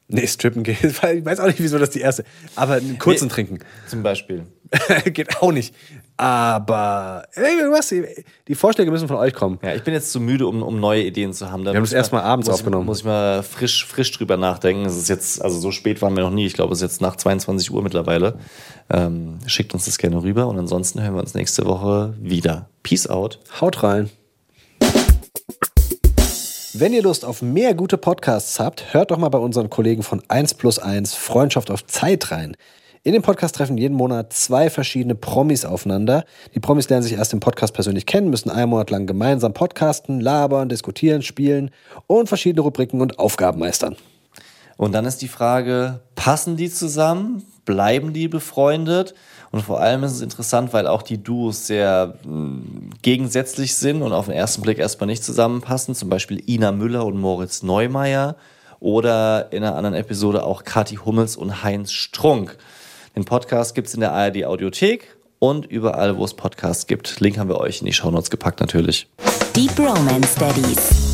Nee, strippen geht. [LAUGHS] Ich weiß auch nicht, wieso das die erste. Aber einen kurzen Nee. trinken. zum Beispiel. [LAUGHS] geht auch nicht. Aber ey, was, die Vorschläge müssen von euch kommen. Ja, ich bin jetzt zu müde, um, um neue Ideen zu haben. Da Wir haben das erst ich mal abends muss ich- aufgenommen. Muss ich mal frisch, frisch drüber nachdenken. Es ist jetzt, also so spät waren wir noch nie. Ich glaube, es ist jetzt nach 22 Uhr mittlerweile. Ähm, schickt uns das gerne rüber und ansonsten hören wir uns nächste Woche wieder. Peace out. Haut rein. Wenn ihr Lust auf mehr gute Podcasts habt, hört doch mal bei unseren Kollegen von 1 plus 1 Freundschaft auf Zeit rein. In dem Podcast treffen jeden Monat zwei verschiedene Promis aufeinander. Die Promis lernen sich erst im Podcast persönlich kennen, müssen einen Monat lang gemeinsam podcasten, labern, diskutieren, spielen und verschiedene Rubriken und Aufgaben meistern. Und dann ist die Frage, passen die zusammen? Bleiben die befreundet? Und vor allem ist es interessant, weil auch die Duos sehr mh, gegensätzlich sind und auf den ersten Blick erstmal nicht zusammenpassen. Zum Beispiel Ina Müller und Moritz Neumeier. Oder in einer anderen Episode auch Kathi Hummels und Heinz Strunk. Den Podcast gibt's in der ARD Audiothek und überall, wo es Podcasts gibt. Link haben wir euch in die Shownotes gepackt natürlich. Deep Romance Daddies.